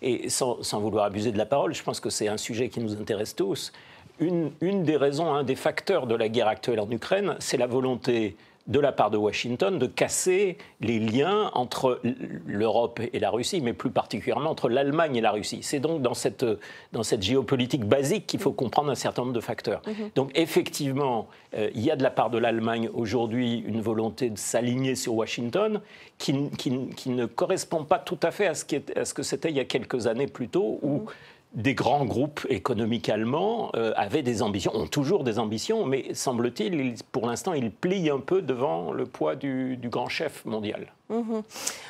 Et sans, vouloir abuser de la parole, je pense que c'est un sujet qui nous intéresse tous. Une, une, des raisons, un des facteurs de la guerre actuelle en Ukraine, c'est la volonté de la part de Washington de casser les liens entre l'Europe et la Russie, mais plus particulièrement entre l'Allemagne et la Russie. C'est donc dans cette, dans cette géopolitique basique qu'il faut comprendre un certain nombre de facteurs. Mhm. Donc effectivement, euh, il y a de la part de l'Allemagne aujourd'hui une volonté de s'aligner sur Washington qui, qui, qui, ne correspond pas tout à fait à ce, qui est, à ce que c'était il y a quelques années plus tôt, où mhm des grands groupes économiques allemands euh, avaient des ambitions, ont toujours des ambitions, mais semble-t-il, pour l'instant, ils plient un peu devant le poids du, grand chef mondial. Mhm.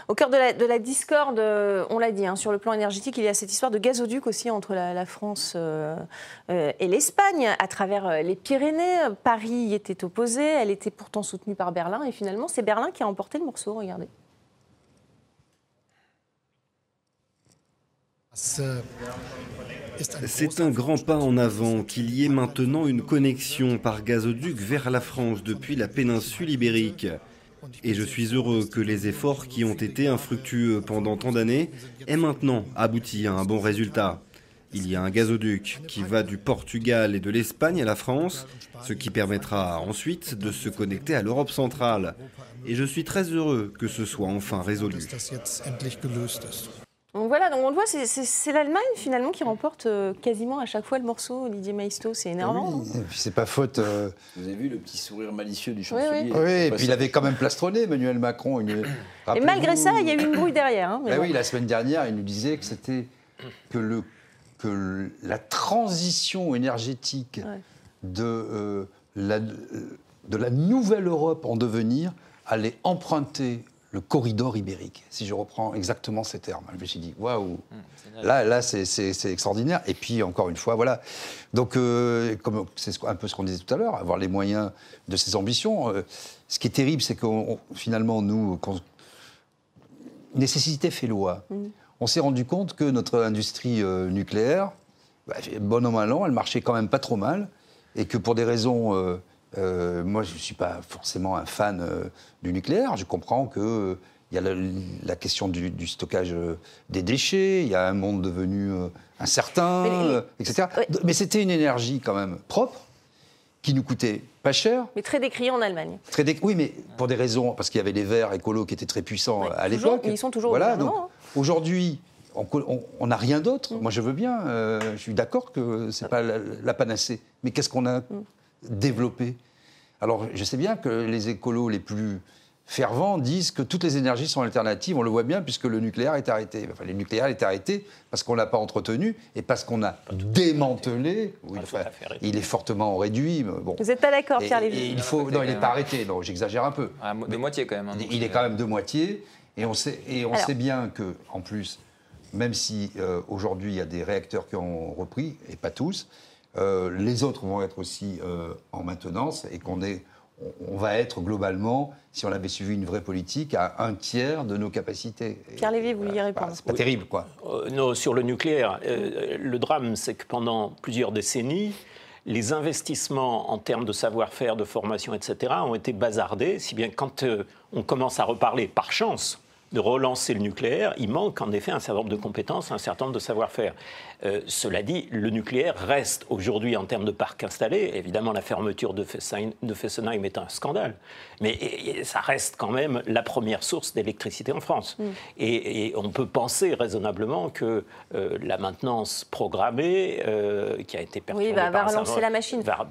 Au cœur de la, discorde, euh, on l'a dit, hein, sur le plan énergétique, il y a cette histoire de gazoduc aussi entre la, France euh, et l'Espagne, à travers les Pyrénées. Paris y était opposé, elle était pourtant soutenue par Berlin, et finalement, c'est Berlin qui a emporté le morceau, regardez. C'est un grand pas en avant qu'il y ait maintenant une connexion par gazoduc vers la France depuis la péninsule ibérique. Et je suis heureux que les efforts qui ont été infructueux pendant tant d'années aient maintenant abouti à un bon résultat. Il y a un gazoduc qui va du Portugal et de l'Espagne à la France, ce qui permettra ensuite de se connecter à l'Europe centrale. Et je suis très heureux que ce soit enfin résolu. Donc voilà, donc on le voit, c'est l'Allemagne finalement qui remporte euh, quasiment à chaque fois le morceau, Didier Maisto, c'est énervant. Oui, et puis c'est pas faute. Euh, Vous avez vu le petit sourire malicieux du chancelier Oui, et puis il avait quand même plastronné Emmanuel Macron. Et malgré ça, il y a eu une brouille derrière. Hein, ben oui, la semaine dernière, il nous disait que c'était que, le, que la transition énergétique de, euh, la, de la nouvelle Europe en devenir allait emprunter le corridor ibérique, si je reprends exactement ces termes. Je me suis dit, waouh, mmh, là, là c'est extraordinaire. Et puis, encore une fois, voilà. Donc, euh, comme c'est un peu ce qu'on disait tout à l'heure, avoir les moyens de ses ambitions. Euh, ce qui est terrible, c'est que finalement, nous, nécessité fait loi. Mmh. On s'est rendu compte que notre industrie euh, nucléaire, bah, bon an mal an, elle marchait quand même pas trop mal, et que pour des raisons euh, moi, je ne suis pas forcément un fan euh, du nucléaire. Je comprends qu'il euh, y a la, question du, stockage des déchets, il y a un monde devenu incertain, etc. Mais c'était une énergie quand même propre, qui nous coûtait pas cher. Mais très décriée en Allemagne. Très Oui, mais pour des raisons, parce qu'il y avait les Verts écolos qui étaient très puissants à l'époque. Ils sont toujours voilà, donc, hein. Aujourd'hui, on n'a rien d'autre. Mm. Moi, je veux bien. je suis d'accord que ce n'est pas la, panacée. Mais qu'est-ce qu'on a mm développer. Alors, je sais bien que les écolos les plus fervents disent que toutes les énergies sont alternatives. On le voit bien puisque le nucléaire est arrêté. Enfin, le nucléaire est arrêté parce qu'on ne l'a pas entretenu et parce qu'on a démantelé. il, est fortement réduit. Bon. Vous n'êtes pas d'accord, Pierre Lévy il faut, Non, il n'est pas arrêté. Non, j'exagère un peu. Ah, de moitié quand même. Hein, il est quand même de moitié. Et on sait, et on sait bien que, en plus, même si euh, aujourd'hui il y a des réacteurs qui ont repris, et pas tous, euh, les autres vont être aussi euh, en maintenance et qu'on est, on, va être globalement, si on avait suivi une vraie politique, à un tiers de nos capacités. Pierre Lévy, vous y répondre. c'est pas terrible, quoi. Euh, non, sur le nucléaire, le drame, c'est que pendant plusieurs décennies, les investissements en termes de savoir-faire, de formation, etc., ont été bazardés, si bien que quand on commence à reparler, par chance, de relancer le nucléaire, il manque en effet un certain nombre de compétences, un certain nombre de savoir-faire. Euh, cela dit, le nucléaire reste aujourd'hui en termes de parc installé. Évidemment, la fermeture de Fessenheim, est un scandale, mais ça reste quand même la première source d'électricité en France. Mm. Et, on peut penser raisonnablement que euh, la maintenance programmée, euh, qui a été perturbée oui, va, relancer la machine. Va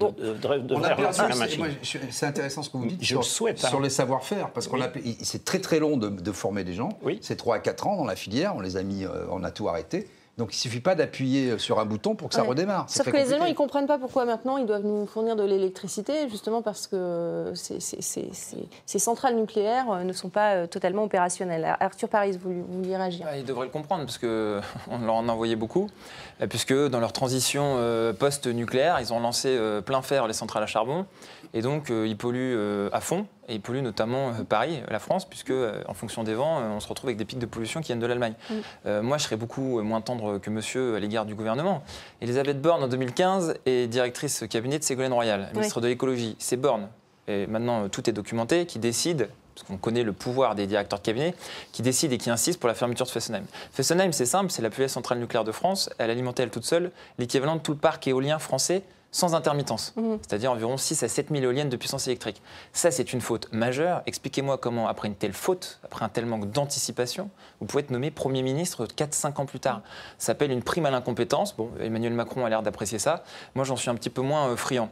la machine. C'est intéressant ce que vous dites Je sur, souhaite, hein. sur les savoir-faire, parce qu'on c'est très très long de, de former des gens. Oui. C'est 3 à 4 ans dans la filière, on les a mis, on a tout arrêté. Donc il ne suffit pas d'appuyer sur un bouton pour que ça redémarre. Sauf que les Allemands, ils ne comprennent pas pourquoi maintenant ils doivent nous fournir de l'électricité, justement parce que ces, centrales nucléaires euh, ne sont pas euh, totalement opérationnelles. Arthur Paris, vous, vouliez réagir? Ils devraient le comprendre, parce qu'on leur en a envoyé beaucoup, euh, puisque dans leur transition post-nucléaire, ils ont lancé plein fer les centrales à charbon, et donc ils polluent à fond. Et ils polluent notamment euh, Paris, la France, puisque euh, en fonction des vents, euh, on se retrouve avec des pics de pollution qui viennent de l'Allemagne. moi, je serais beaucoup moins tendre que monsieur à l'égard du gouvernement. Elisabeth Borne, en 2015, est directrice cabinet de Ségolène Royal, ministre de l'écologie. C'est Borne, et maintenant tout est documenté, qui décide parce qu'on connaît le pouvoir des directeurs de cabinet, qui décide et qui insiste pour la fermeture de Fessenheim. Fessenheim, c'est simple, c'est la plus vieille centrale nucléaire de France. Elle alimentait elle toute seule l'équivalent de tout le parc éolien français sans intermittence, Mhm. c'est-à-dire environ 6 à 7 000 éoliennes de puissance électrique. Ça, c'est une faute majeure. Expliquez-moi comment, après une telle faute, après un tel manque d'anticipation, vous pouvez être nommé Premier ministre 4-5 ans plus tard. Ça s'appelle une prime à l'incompétence. Bon, Emmanuel Macron a l'air d'apprécier ça. Moi, j'en suis un petit peu moins euh, friand.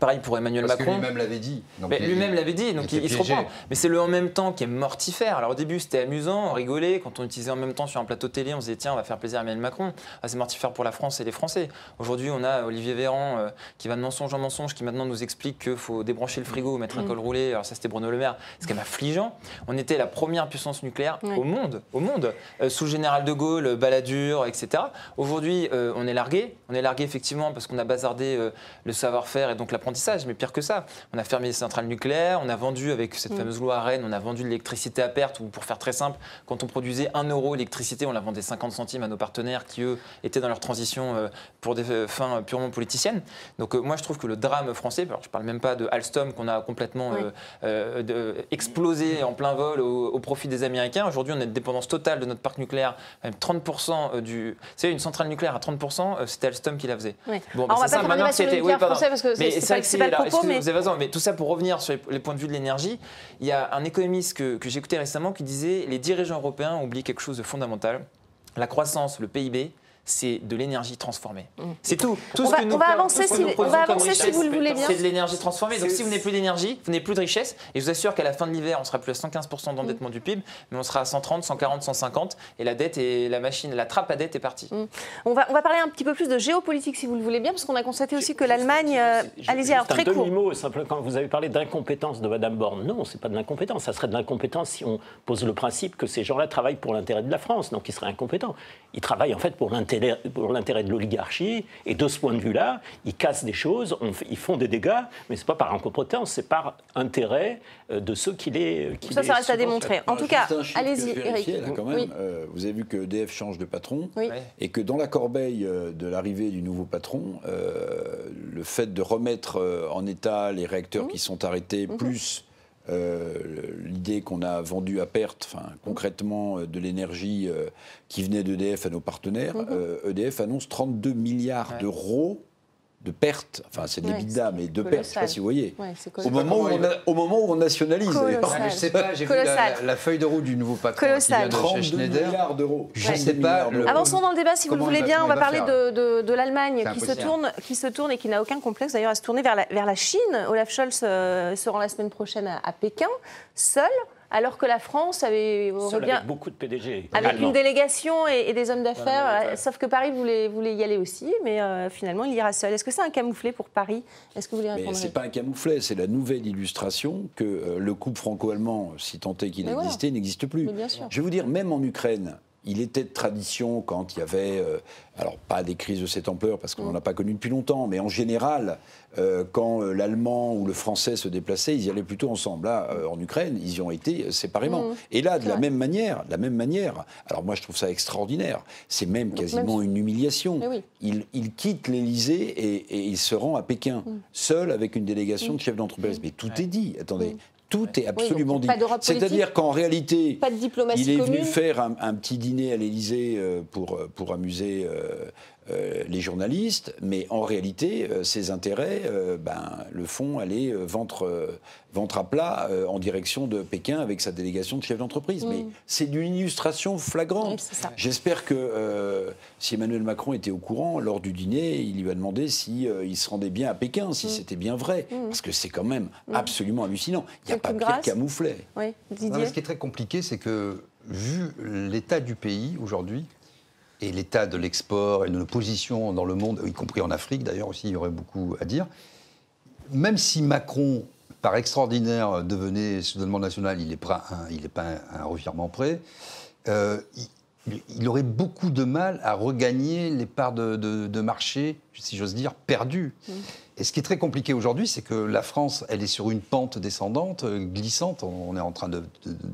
Pareil pour Emmanuel Parce Macron. lui-même l'avait dit. Mais lui-même l'avait dit, donc il il, était il se reprend. Mais c'est le en même temps qui est mortifère. Alors au début, c'était amusant, on rigolait. Quand on utilisait en même temps sur un plateau télé, on se disait tiens, on va faire plaisir à Emmanuel Macron. Ah, c'est mortifère pour la France et les Français. Aujourd'hui, on a Olivier Véran euh, qui va de mensonge en mensonge, qui maintenant nous explique qu'il faut débrancher le frigo, mettre un Mm. col roulé. Alors ça, c'était Bruno Le Maire. C'est quand même affligeant. On était la première puissance nucléaire au monde, au monde, Euh, sous le général de Gaulle, euh, Balladur, etc. Aujourd'hui, euh, on est largué. On est largué effectivement parce qu'on a bazardé euh, le savoir-faire et donc l'apprentissage. Mais pire que ça, on a fermé les centrales nucléaires, on a vendu avec cette Mm. fameuse loi à Rennes, on a vendu de l'électricité à perte, ou pour faire très simple, quand on produisait 1 euro d'électricité, on la vendait 50 centimes à nos partenaires qui, eux, étaient dans leur transition euh, pour des euh, fins purement politiciennes. Donc euh, moi, je trouve que le drame français, alors je ne parle même pas de Alstom qu'on a complètement Oui. euh, euh, explosé en plein vol au, au profit des Américains. Aujourd'hui, on a une dépendance totale de notre parc nucléaire, même 30% du... Savez, une centrale nucléaire à 30%, euh, c'était Alstom qui la faisait. Oui. Bon, on bah, va c'est pas maintenant, c'était- français parce que c'est- c'est ça, propos, mais- Vous avez raison, mais tout ça pour revenir sur les, les points de vue de l'énergie, il y a un économiste que, que écouté récemment qui disait les dirigeants européens oublié quelque chose de fondamental. La croissance, le PIB, c'est de l'énergie transformée. C'est tout. Tout On ce va- que nous on va tout avancer si- on va vous le voulez bien. C'est de l'énergie transformée. Donc si vous n'avez plus d'énergie, vous n'avez plus de richesse. Et je vous assure qu'à la fin de l'hiver, on sera plus à 115% d'endettement du PIB, mais on sera à 130, 140, 150. Et la dette et la machine, la trappe à dette est partie. On va, on va parler un petit peu plus de géopolitique si vous le voulez bien, parce qu'on a constaté aussi que l'Allemagne. euh, Allez-y, alors très un court. demi-mot, simplement, quand vous avez parlé d'incompétence de Madame Borne. Non, c'est pas de l'incompétence. Ça serait de l'incompétence si on pose le principe que ces gens-là travaillent pour l'intérêt de la France. Donc ils seraient incompétents. Ils travaillent en fait pour l'intérêt l'intérêt de l'oligarchie. Et de ce point de vue-là, ils cassent des choses, on ils font des dégâts, mais c'est pas par incompétence, c'est par intérêt euh, de ceux qui les. Qui Ça, les ça reste à démontrer. En Alors, tout cas, allez-y, Eric. là, quand même. Oui. Euh, vous avez vu que EDF change de patron Oui. Et que dans la corbeille euh, de l'arrivée du nouveau patron, euh, le fait de remettre euh, en état les Mmh. réacteurs qui sont arrêtés, plus euh, l'idée qu'on a vendu à perte, enfin concrètement euh, de l'énergie euh, qui venait d'EDF à nos partenaires, Mmh. euh, EDF annonce 32 milliards Ouais. d'euros de pertes, enfin c'est de Ouais, l'EBITDA, c'est mais de pertes, je ne sais pas colossal. si vous voyez. Ouais, Au moment, où on a- au moment où on nationalise. Colossal. Je sais pas, j'ai vu la, Colossal. la- la feuille de route du nouveau patron qui Colossal. vient de chez 32 Schneider. milliards d'euros. Je 32 sais pas, le-. Avançons dans le débat si vous le voulez bien. On va parler de, de- de l'Allemagne qui se, tourne, qui se tourne et qui n'a aucun complexe d'ailleurs à se tourner vers la, vers la Chine. Olaf Scholz euh, se rend la semaine prochaine à, à Pékin, seul, alors que la France avait, bien, avec beaucoup de PDG. avec une délégation et, et des hommes d'affaires, Ouais, ouais, euh, sauf que Paris voulait, voulait y aller aussi, mais euh, finalement il ira seul. Est-ce que c'est un camouflet pour Paris? Est-ce que vous voulez c'est pas un camouflet, c'est la nouvelle illustration que euh, le couple franco-allemand, si tant est qu'il existait, n'existe plus. Mais bien sûr. Je vais vous dire, même en Ukraine, il était de tradition quand il y avait, euh, alors pas des crises de cette ampleur parce qu'on n'en a pas connu depuis longtemps, mais en général, euh, quand euh, l'allemand ou le français se déplaçaient, ils y allaient plutôt ensemble. Là, euh, en Ukraine, ils y ont été séparément. Mhm. Et là, de la vrai. même manière, de la même manière. Alors moi, je trouve ça extraordinaire. C'est même quasiment même- une humiliation. Oui. Il, il quitte l'Élysée et, et il se rend à Pékin, Mm. seul avec une délégation de chefs d'entreprise. Mais tout est dit. Attendez. Tout est absolument donc dit. C'est-à-dire qu'en réalité, Pas de diplomatie il est commune. venu faire un, un petit dîner à l'Élysée euh, pour, euh, pour amuser euh, les journalistes, mais en réalité, euh, ses intérêts euh, ben, le font aller euh, ventre, euh, ventre à plat euh, en direction de Pékin avec sa délégation de chefs d'entreprise. Mais c'est d'une illustration flagrante. Mm. Oui. J'espère que euh, si Emmanuel Macron était au courant, lors du dîner, il lui a demandé si euh, il se rendait bien à Pékin, Mm. si c'était bien vrai. Parce que c'est quand même absolument hallucinant. Il n'y a pas de pire camouflet. Oui, Non, mais ce qui est très compliqué, c'est que vu l'état du pays aujourd'hui et l'état de l'export et de nos positions dans le monde, y compris en Afrique d'ailleurs aussi, il y aurait beaucoup à dire. Même si Macron, par extraordinaire, devenait soudainement national, il n'est pas un, il est pas un, un revirement près. euh, il, il aurait beaucoup de mal à regagner les parts de, de- de marché, si j'ose dire, perdues. Et ce qui est très compliqué aujourd'hui, c'est que la France, elle est sur une pente descendante, euh, glissante. On est en train de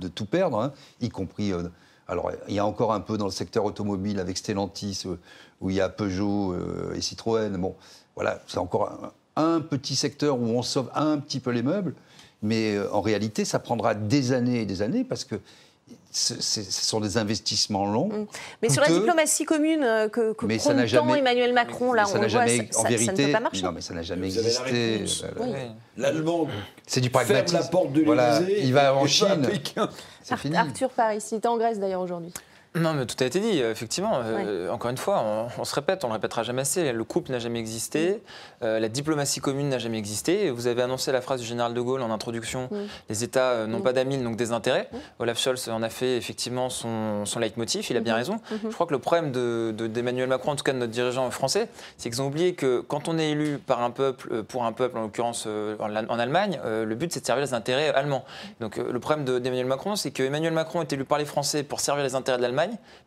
tout perdre, hein, y compris. euh, alors, il y a encore un peu dans le secteur automobile avec Stellantis, euh, où il y a Peugeot euh, et Citroën. Bon, voilà, c'est encore un, petit secteur où on sauve un petit peu les meubles. Mais euh, en réalité, ça prendra des années et des années parce que ce sont des investissements longs. Mm. Mais sur la diplomatie commune euh, que, que mais ça jamais, Emmanuel Macron, là, ça on jamais, voit, en vérité, ça ne peut pas marcher. Non, mais ça n'a jamais existé. L'Allemand c'est du pragmatisme. Ferme la porte de voilà, il va en Chine. C'est fini. Arthur Paris, il était en Grèce d'ailleurs aujourd'hui. Non, mais tout a été dit, effectivement. Euh, encore une fois, on, se répète, on ne le répétera jamais assez. Le couple n'a jamais existé, euh, la diplomatie commune n'a jamais existé. Vous avez annoncé la phrase du général de Gaulle en introduction les États euh, n'ont pas d'amis, donc des intérêts. Olaf Scholz en a fait effectivement son, son leitmotiv, il a bien mhm. raison. Mhm. Je crois que le problème d'Emmanuel de, Macron, en tout cas de notre dirigeant français, c'est qu'ils ont oublié que quand on est élu par un peuple, pour un peuple, en l'occurrence en, Allemagne, le but c'est de servir les intérêts allemands. Donc le problème d'Emmanuel Macron, c'est qu'Emmanuel Macron est élu par les Français pour servir les intérêts de l'Allemagne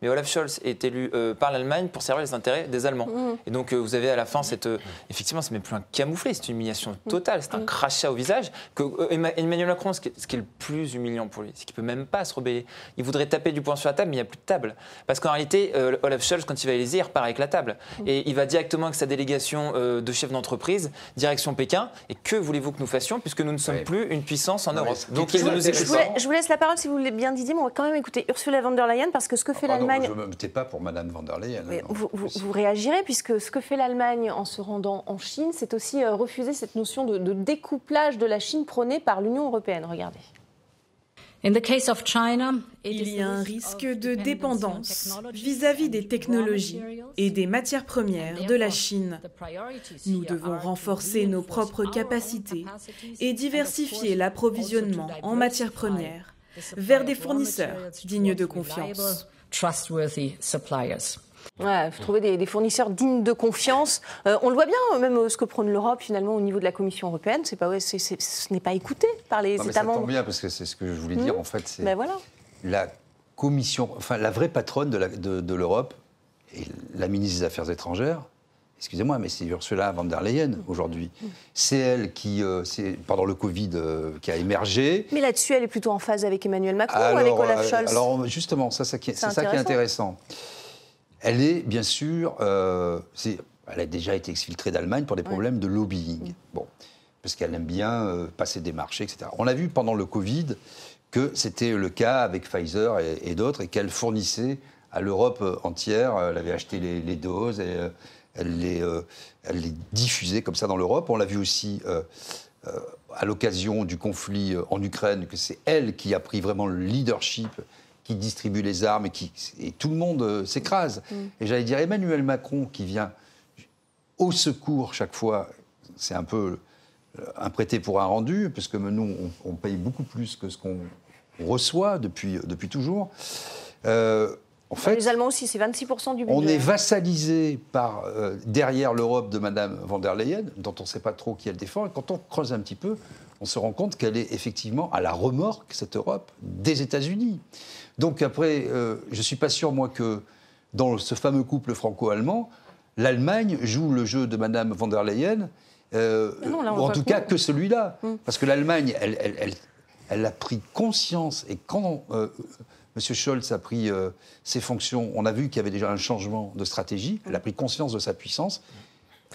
mais Olaf Scholz est élu euh, par l'Allemagne pour servir les intérêts des Allemands. Mmh. Et donc euh, vous avez à la fin cette... Euh, effectivement, c'est même plus un camouflet, c'est une humiliation mmh. totale, c'est un mmh. crachat au visage. Que Emmanuel Macron, ce qui, est, le plus humiliant pour lui, c'est qu'il peut même pas se rebeller. Il voudrait taper du poing sur la table, mais il n'y a plus de table. Parce qu'en réalité, Olaf Scholz, quand il va à l'Élysée, il repart avec la table. Et il va directement avec sa délégation de chefs d'entreprise, direction Pékin. Et que voulez-vous que nous fassions, puisque nous ne sommes plus une puissance en Europe? Donc je, vous laisse la parole si vous voulez bien Didier, mais on va quand même écouter Ursula von der Leyen, parce que ce que fait ah, l'Allemagne je ne me pas pour Madame van der Leyen. vous, réagirez, puisque ce que fait l'Allemagne en se rendant en Chine, c'est aussi euh, refuser cette notion de, découplage de la Chine prônée par l'Union européenne. Regardez. Il y a un risque de dépendance vis-à-vis des technologies et des matières premières de la Chine. Nous devons renforcer nos propres capacités et diversifier l'approvisionnement en matières premières vers des fournisseurs dignes de confiance trustworthy suppliers. Ouais, trouver des, fournisseurs dignes de confiance. Euh, on le voit bien, même euh, ce que prône l'Europe finalement au niveau de la Commission européenne, c'est pas, ouais, ce n'est pas écouté par les États membres. Ça tombe bien parce que c'est ce que je voulais dire mmh. en fait. C'est ben voilà. la Commission, enfin la vraie patronne de l'Europe et la ministre des Affaires étrangères, excusez-moi, mais c'est Ursula von der Leyen aujourd'hui. C'est elle qui, euh, pendant le Covid, euh, qui a émergé. Mais là-dessus, elle est plutôt en phase avec Emmanuel Macron ou avec Olaf euh, Scholz Alors justement, ça, c'est ça qui est intéressant. Elle est, bien sûr, elle a déjà été exfiltrée d'Allemagne pour des problèmes de lobbying. Bon, parce qu'elle aime bien passer des marchés, etc. On a vu pendant le Covid que c'était le cas avec Pfizer et, d'autres, et qu'elle fournissait à l'Europe entière. Elle avait acheté les, les doses. Et, elle les, euh, elle les diffusait comme ça dans l'Europe. On l'a vu aussi euh, euh, à l'occasion du conflit en Ukraine, que c'est elle qui a pris vraiment le leadership, qui distribue les armes et, qui, et tout le monde s'écrase. Mm. Et j'allais dire Emmanuel Macron qui vient au secours chaque fois, c'est un peu un prêté pour un rendu, parce que nous, on, paye beaucoup plus que ce qu'on reçoit depuis, depuis toujours. En fait, les Allemands aussi, c'est 26% du budget. On est vassalisé par, euh, derrière l'Europe de Mme von der Leyen, dont on ne sait pas trop qui elle défend. Et quand on creuse un petit peu, on se rend compte qu'elle est effectivement à la remorque, cette Europe, des États-Unis. Donc après, euh, je ne suis pas sûr, moi, que dans ce fameux couple franco-allemand, l'Allemagne joue le jeu de Mme von der Leyen, euh, ou en tout cas que celui-là. Hum. Parce que l'Allemagne, elle, elle, elle, a pris conscience, et quand M. Scholz a pris euh, ses fonctions, on a vu qu'il y avait déjà un changement de stratégie, elle a pris conscience de sa puissance.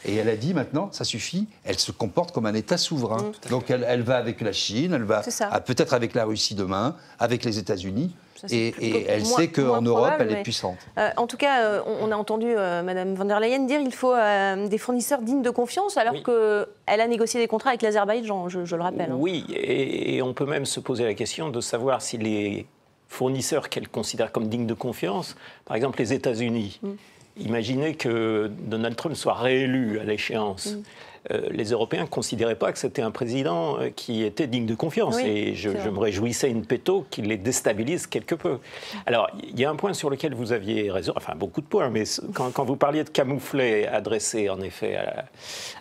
Et elle a dit maintenant, ça suffit, elle se comporte comme un État souverain. Mmh. Donc elle, va avec la Chine, elle va peut-être avec la Russie demain, avec les États-Unis. Et, elle sait qu'en Europe, elle est puissante. Euh, en tout cas, euh, on, a entendu Mme von der Leyen dire qu'il faut des fournisseurs dignes de confiance, alors qu'elle a négocié des contrats avec l'Azerbaïdjan, je, je, le rappelle. Hein. Oui, et, on peut même se poser la question de savoir si les fournisseurs qu'elle considère comme dignes de confiance, par exemple les États-Unis. Mm. Imaginez que Donald Trump soit réélu à l'échéance. Mm. Euh, les Européens ne considéraient pas que c'était un président euh, qui était digne de confiance. et je, me réjouissais une péto qui les déstabilise quelque peu. Alors, il y a un point sur lequel vous aviez raison, enfin beaucoup de points, mais quand, vous parliez de camouflet adressé en effet à,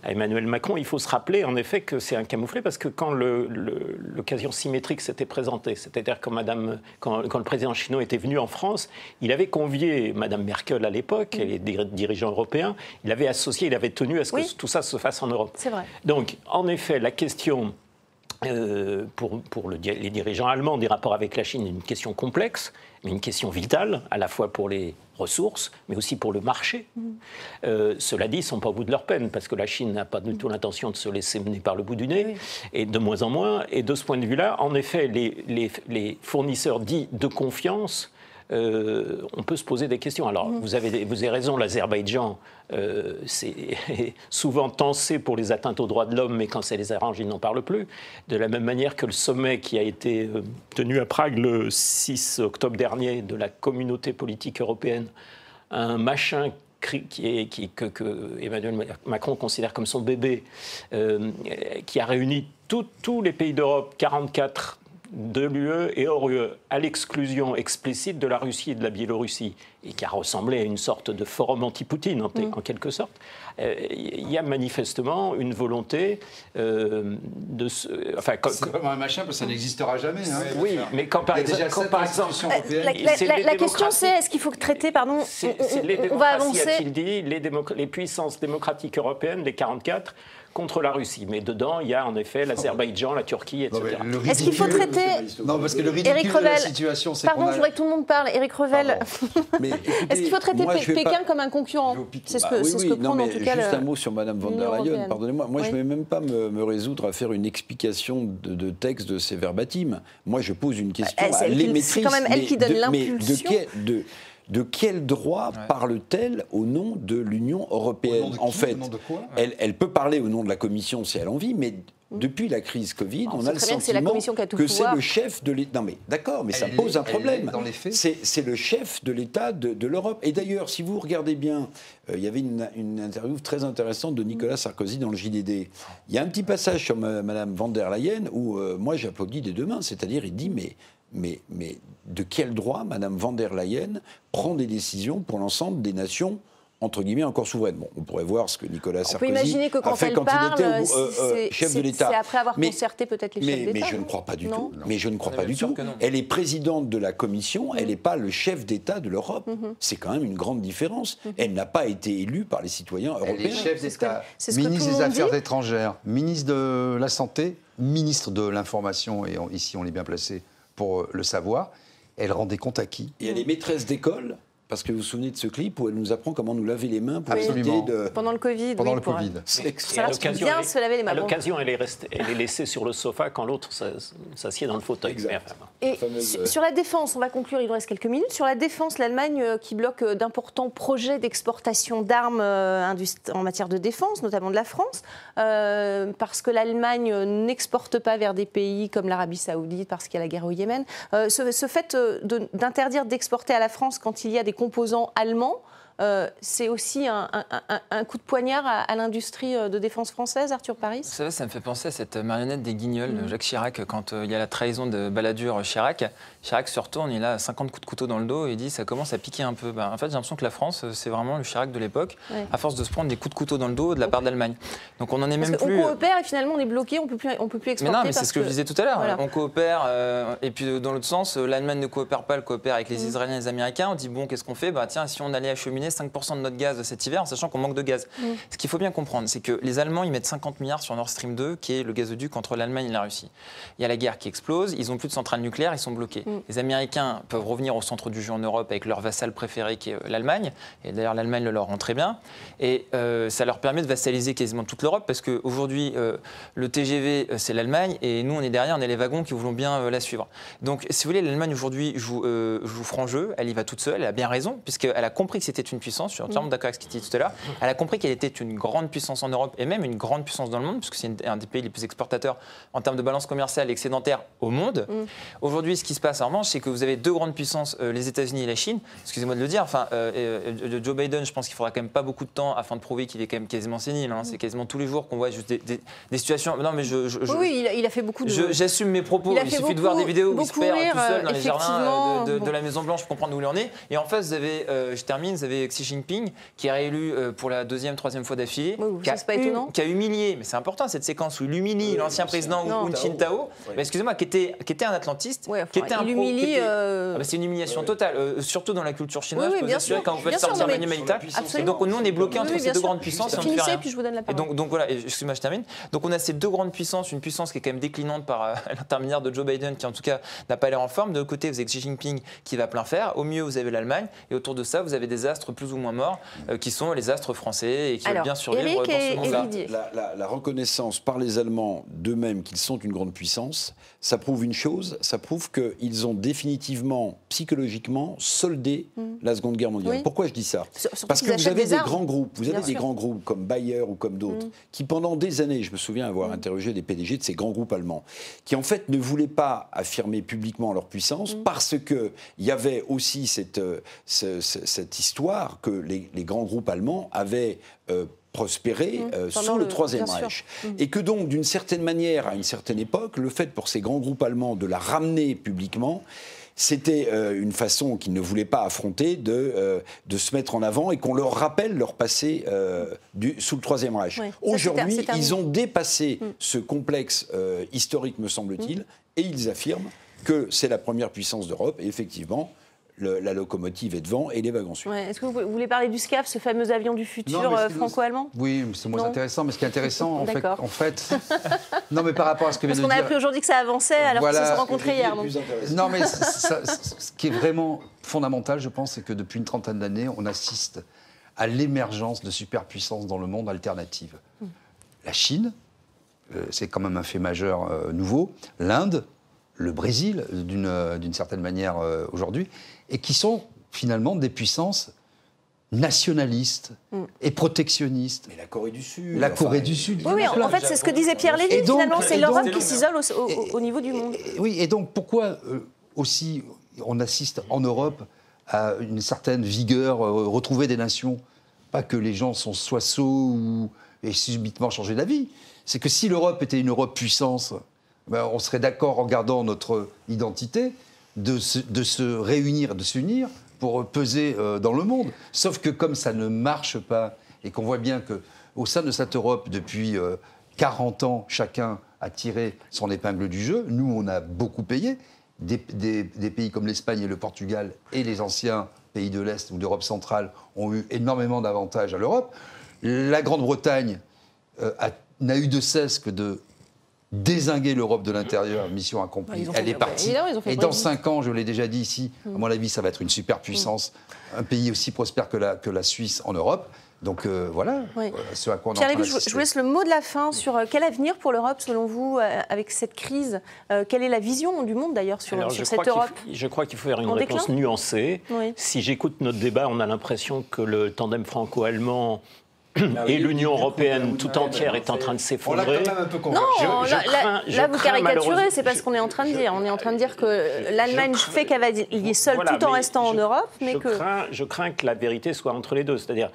Emmanuel Macron, il faut se rappeler en effet que c'est un camouflet parce que quand l'occasion symétrique s'était présentée, c'est-à-dire quand, Madame, quand, le président chinois était venu en France, il avait convié Madame Merkel à l'époque et les dirigeants européens, il avait associé, il avait tenu à ce que tout ça se fasse en c'est vrai. Donc, en effet, la question euh, pour, pour le, les dirigeants allemands des rapports avec la Chine une question complexe, mais une question vitale, à la fois pour les ressources, mais aussi pour le marché. Mm. Euh, cela dit, ils ne sont pas au bout de leur peine, parce que la Chine n'a pas du tout l'intention de se laisser mener par le bout du nez, et de moins en moins. Et de ce point de vue-là, en effet, les, les, les fournisseurs dits de confiance euh, on peut se poser des questions. Alors, mm. vous, avez, vous avez raison, l'Azerbaïdjan, euh, c'est souvent tensé pour les atteintes aux droits de l'homme, mais quand ça les arrange, ils n'en parlent plus. De la même manière que le sommet qui a été euh, tenu à Prague le 6 octobre dernier de la communauté politique européenne, un machin qui est, qui, que, Emmanuel Macron considère comme son bébé, qui a réuni tous les pays d'Europe, 44 de l'UE et hors UE à l'exclusion explicite de la Russie et de la Biélorussie, et qui a ressemblé à une sorte de forum anti-Poutine en, mm. quelque sorte, euh, il y a manifestement une volonté euh, de se. Enfin, c'est vraiment un machin parce que ça n'existera jamais. Hein. Oui, mais quand par, exemple, par exemple, la, question c'est est-ce qu'il faut traiter, pardon, on, va avancer. A-t-il dit les, les puissances démocratiques européennes, les 44 contre la Russie. Mais dedans, il y a en effet l'Azerbaïdjan, la Turquie, etc. Est-ce qu'il faut traiter Non, parce que le ridicule de la situation, c'est Pardon, je voudrais que tout le monde parle. Éric Revel, est-ce qu'il faut traiter Pékin comme un concurrent C'est ce que, bah, oui, ce que non, mais Juste un mot sur Mme von der Leyen, pardonnez-moi. Moi, je ne vais même pas me, résoudre à faire une explication de, texte de ces verbatim. Moi, je pose une question bah, à. C'est quand même elle qui donne l'impulsion de quel droit parle-t-elle au nom de l'Union européenne En fait, elle, peut parler au nom de la Commission si elle en vit, mais depuis la crise Covid, on, a le sentiment que c'est le chef de l'État. Non mais d'accord, mais ça pose un problème. C'est le chef de l'État de, l'Europe. Et d'ailleurs, si vous regardez bien, euh, il y avait une, interview très intéressante de Nicolas Sarkozy dans le JDD. Il y a un petit passage sur Madame van der Leyen où euh, moi j'applaudis des deux mains. C'est-à-dire, il dit mais mais, mais de quel droit Mme van der Leyen prend des décisions pour l'ensemble des nations entre guillemets encore souveraines? Bon, on pourrait voir ce que Nicolas Sarkozy on peut imaginer que quand a fait quand il était euh, euh, chef de l'État. C'est après avoir concerté peut-être les chefs d'État. Mais je ne crois pas du tout. Mais je ne crois pas du tout. Elle est présidente de la Commission. Elle n'est pas le chef d'État de l'Europe. Mhm. C'est quand même une grande différence. Mhm. Elle n'a pas été élue par les citoyens européens. Elle est chef d'État, ministre des Affaires étrangères, ministre de la Santé, ministre de l'Information, et ici on est bien placé pour euh, le savoir. Elle rend des comptes à qui? Et elle est maîtresse d'école parce que vous vous souvenez de ce clip où elle nous apprend comment nous laver les mains pour Absolument. De... Pendant le Covid. Pendant le Covid. C'est bien se laver les mains. À l'occasion, elle, est elle est laissée sur le sofa quand l'autre s'assied dans le fauteuil. Et sur la défense, on va conclure, il nous reste quelques minutes. Sur la défense, l'Allemagne euh, qui bloque euh, d'importants projets d'exportation d'armes euh, en matière de défense, notamment de la France, parce que l'Allemagne n'exporte pas vers des pays comme l'Arabie Saoudite, parce qu'il y a la guerre au Yémen. ce, ce fait d'interdire d'exporter à la France quand il y a des composants allemands. Euh, c'est aussi un, coup de poignard à, l'industrie euh, de défense française, Arthur Paris Vous savez, ça me fait penser à cette marionnette des guignols de mm. Jacques Chirac, quand euh, il y a la trahison de Balladur Chirac. Chirac se retourne, il a 50 coups de couteau dans le dos et il dit ça commence à piquer un peu. Ben, en fait, j'ai l'impression que la France, c'est vraiment le Chirac de l'époque, à force de se prendre des coups de couteau dans le dos de la part d'Allemagne. Donc on en est même plus. On coopère et finalement on est bloqué, on peut plus, on peut plus exporter. Mais non, mais c'est ce que, je disais tout à l'heure. On coopère et puis dans l'autre sens, l'Allemagne ne coopère pas, elle coopère avec les mm. Israéliens et les Américains. On dit bon, qu'est-ce qu'on fait? Bah tiens, si on allait acheminer 5% de notre gaz cet hiver, en sachant qu'on manque de gaz. Ce qu'il faut bien comprendre, c'est que les Allemands, ils mettent 50 milliards sur Nord Stream 2, qui est le gazoduc entre l'Allemagne et la Russie. Il y a la guerre qui explose, ils n'ont plus de centrales nucléaires, ils sont bloqués. Les Américains peuvent revenir au centre du jeu en Europe avec leur vassal préféré qui est euh, l'Allemagne, et d'ailleurs l'Allemagne le leur rend très bien, et euh, ça leur permet de vassaliser quasiment toute l'Europe, parce qu'aujourd'hui, euh, le TGV, c'est l'Allemagne, et nous, on est derrière, on est les wagons qui voulons bien la suivre. Donc, si vous voulez, l'Allemagne aujourd'hui joue, joue franc jeu, elle y va toute seule, elle a bien raison, puisqu'elle a compris que c'était une puissance, je suis entièrement mm. d'accord avec ce qu'il dit tout à l'heure, elle a compris qu'elle était une grande puissance en Europe et même une grande puissance dans le monde, puisque c'est un des pays les plus exportateurs en termes de balance commerciale excédentaire au monde. Mm. Aujourd'hui, ce qui se passe en revanche, c'est que vous avez deux grandes puissances, euh, les États-Unis et la Chine. Excusez-moi de le dire. Enfin, euh, euh, Joe Biden, je pense qu'il faudra quand même pas beaucoup de temps afin de prouver qu'il est quand même quasiment sénile. Hein. C'est quasiment tous les jours qu'on voit juste des, situations. Non, mais je. oui, il a, fait beaucoup de. J'assume mes propos. Il, suffit de voir des vidéos où il se perd tout seul dans les jardins de, la Maison Blanche pour comprendre où il en est. Et en face, vous avez, je termine, vous avez c'est Xi Jinping qui est réélu pour la deuxième, troisième fois d'affilée, qui, qui, a humilié, mais c'est important cette séquence où il humilie l'ancien président Hu Jintao, mais excusez-moi, qui était, qui était un atlantiste, qui était un humilie. Ah, c'est une humiliation totale, surtout dans la culture chinoise. peux vous assurer quand vous faites sortir Manu Malita. Et donc nous, on est bloqué entre ces deux grandes puissances. Finissez, puis je vous donne la parole. Donc voilà, excusez-moi, je termine. Donc on a ces deux grandes puissances, une puissance qui est quand même déclinante par l'intermédiaire de Joe Biden, qui en tout cas n'a pas l'air en forme. De l'autre côté, vous avez Xi Jinping qui va plein faire. Au mieux, vous avez l'Allemagne. Et autour de ça, vous avez des astres plus ou moins morts, euh, qui sont les astres français et qui veulent bien survivre dans ce monde-là. La, la, reconnaissance par les Allemands d'eux-mêmes qu'ils sont une grande puissance, ça prouve une chose, ça prouve qu'ils ont définitivement, psychologiquement, soldé hmm. la Seconde Guerre mondiale. Pourquoi je dis ça? Parce que vous avez des, grands groupes, vous avez des grands groupes comme Bayer ou comme d'autres, hmm. qui pendant des années, je me souviens avoir hmm. interrogé des PDG de ces grands groupes allemands, qui en fait ne voulaient pas affirmer publiquement leur puissance mm. parce qu'il y avait aussi cette, euh, cette histoire que les, grands groupes allemands avaient euh, prospéré mm. euh, sous le, Troisième Reich. Mm. Et que donc, d'une certaine manière, à une certaine époque, le fait pour ces grands groupes allemands de la ramener publiquement, c'était une façon qu'ils ne voulaient pas affronter de, de se mettre en avant et qu'on leur rappelle leur passé du, sous le Troisième Reich. Aujourd'hui, ils ont dépassé ce complexe historique, me semble-t-il, et ils affirment que c'est la première puissance d'Europe. Et effectivement, la locomotive est devant et les wagons suivent. Est-ce que vous voulez parler du SCAF, ce fameux avion du futur euh, franco-allemand? Oui, c'est moins intéressant. Mais ce qui est intéressant, en fait, en fait, non, mais par rapport à ce que Parce qu'on a appris aujourd'hui que ça avançait alors qu'ils se sont rencontrés hier. Non, mais ce qui est vraiment fondamental, je pense, c'est que depuis une trentaine d'années, on assiste à l'émergence de superpuissances dans le monde alternatives. Hmm. La Chine, euh, c'est quand même un fait majeur euh, nouveau. L'Inde, le Brésil, d'une certaine manière euh, aujourd'hui, et qui sont finalement des puissances nationalistes mm. et protectionnistes. Mais la Corée du Sud. La Corée du Sud. Oui, oui en fait, c'est ce que disait Pierre Lévy. Finalement, c'est l'Europe qui s'isole au, niveau du monde. oui, et donc pourquoi aussi on assiste en Europe à une certaine vigueur, retrouver des nations Pas que les gens sont soit sots ou et subitement changer d'avis. C'est que si l'Europe était une Europe puissance, ben, on serait d'accord en gardant notre identité de se, réunir, de s'unir pour peser euh, dans le monde. Sauf que comme ça ne marche pas et qu'on voit bien que au sein de cette Europe, depuis 40 euh, ans, chacun a tiré son épingle du jeu. Nous, on a beaucoup payé. Des, pays comme l'Espagne et le Portugal et les anciens pays de l'Est ou d'Europe centrale ont eu énormément d'avantages à l'Europe. La Grande-Bretagne euh, n'a eu de cesse que de désinguer l'Europe de l'intérieur, mission accomplie. Elle est partie. Et dans cinq ans, je l'ai déjà dit ici, à mon avis, ça va être une superpuissance, un pays aussi prospère que la, que la Suisse en Europe. Donc euh, voilà euh, ce à quoi on Pierre Lévy, je, vous laisse le mot de la fin sur euh, quel avenir pour l'Europe selon vous avec cette crise Quelle est la vision du monde d'ailleurs sur, cette Europe Je crois qu'il faut faire une réponse nuancée. Si j'écoute notre débat, on a l'impression que le tandem franco-allemand et l'Union européenne tout entière est en train de s'effondrer. Non, là, vous caricaturez, c'est pas ce qu'on est en train de dire. On est en train de dire que l'Allemagne fait cavalier seule tout en restant en Europe, mais je que... Crains, je crains que la vérité soit entre les deux. C'est-à-dire,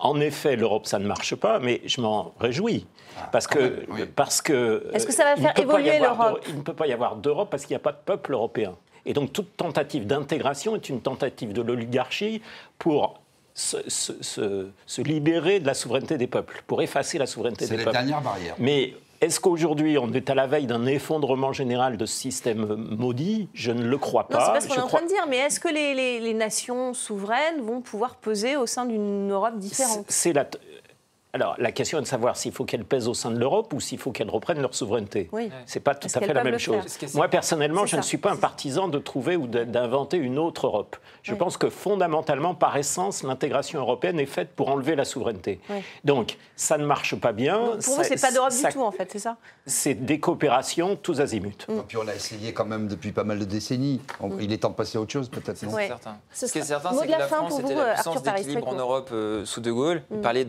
en effet, l'Europe, ça ne marche pas, mais je m'en réjouis. Ah, parce que... Parce que Est-ce que ça va faire évoluer l'Europe Il ne peut pas y avoir d'Europe parce qu'il n'y a pas de peuple européen. Et donc toute tentative d'intégration est une tentative de l'oligarchie pour se, libérer de la souveraineté des peuples, pour effacer la souveraineté des peuples. C'est la dernière barrière. Mais est-ce qu'aujourd'hui, on est à la veille d'un effondrement général de ce système maudit? Je ne le crois pas. C'est pas ce qu'on est en train de dire, mais est-ce que les, les, nations souveraines vont pouvoir peser au sein d'une Europe différente? C'est la, alors, la question est de savoir s'il faut qu'elles pèsent au sein de l'Europe ou s'il faut qu'elles reprennent leur souveraineté. Oui. C'est pas tout à fait la même chose. Moi, personnellement, je ne suis pas un partisan de trouver ou d'inventer une autre Europe. Je pense que fondamentalement, par essence, l'intégration européenne est faite pour enlever la souveraineté. Donc, ça ne marche pas bien. pour ça, vous, c'est pas d'Europe du tout, en fait, c'est ça? C'est des coopérations tous azimuts. Et puis on a essayé quand même depuis pas mal de décennies. Mm. Il est temps de passer à autre chose, peut-être. C'est certain. Ce qui est certain, c'est que la France était la puissance d'équilibre en Europe euh, sous De Gaulle. Il mm. parlait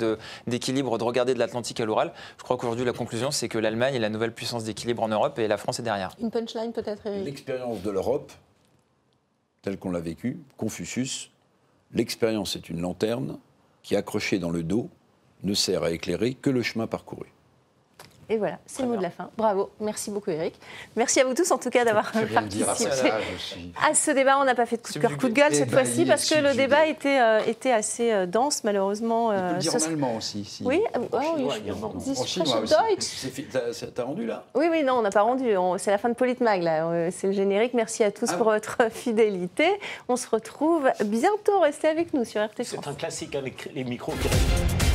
d'équilibre de regarder de l'Atlantique à l'oral. Je crois qu'aujourd'hui, la conclusion, c'est que l'Allemagne est la nouvelle puissance d'équilibre en Europe et la France est derrière. Une punchline peut-être, L'expérience de l'Europe, telle qu'on l'a vécue, Confucius, l'expérience est une lanterne qui, accrochée dans le dos, ne sert à éclairer que le chemin parcouru. Et voilà, c'est le mot de la fin. Bravo, merci beaucoup Eric. Merci à vous tous en tout cas d'avoir participé à, ce débat. On n'a pas fait de coup de cœur, coup de gueule cette fois-ci parce que le débat était, euh, était assez euh, dense malheureusement. Euh, on dire en allemand aussi. Si. Oui, oh, T'as rendu là? Oui, oui, non, on n'a pas rendu. C'est la fin de Politmag là. C'est le générique. Merci à tous ah pour votre fidélité. On se retrouve bientôt. Restez avec nous sur RT C'est un classique avec les micros qui restent.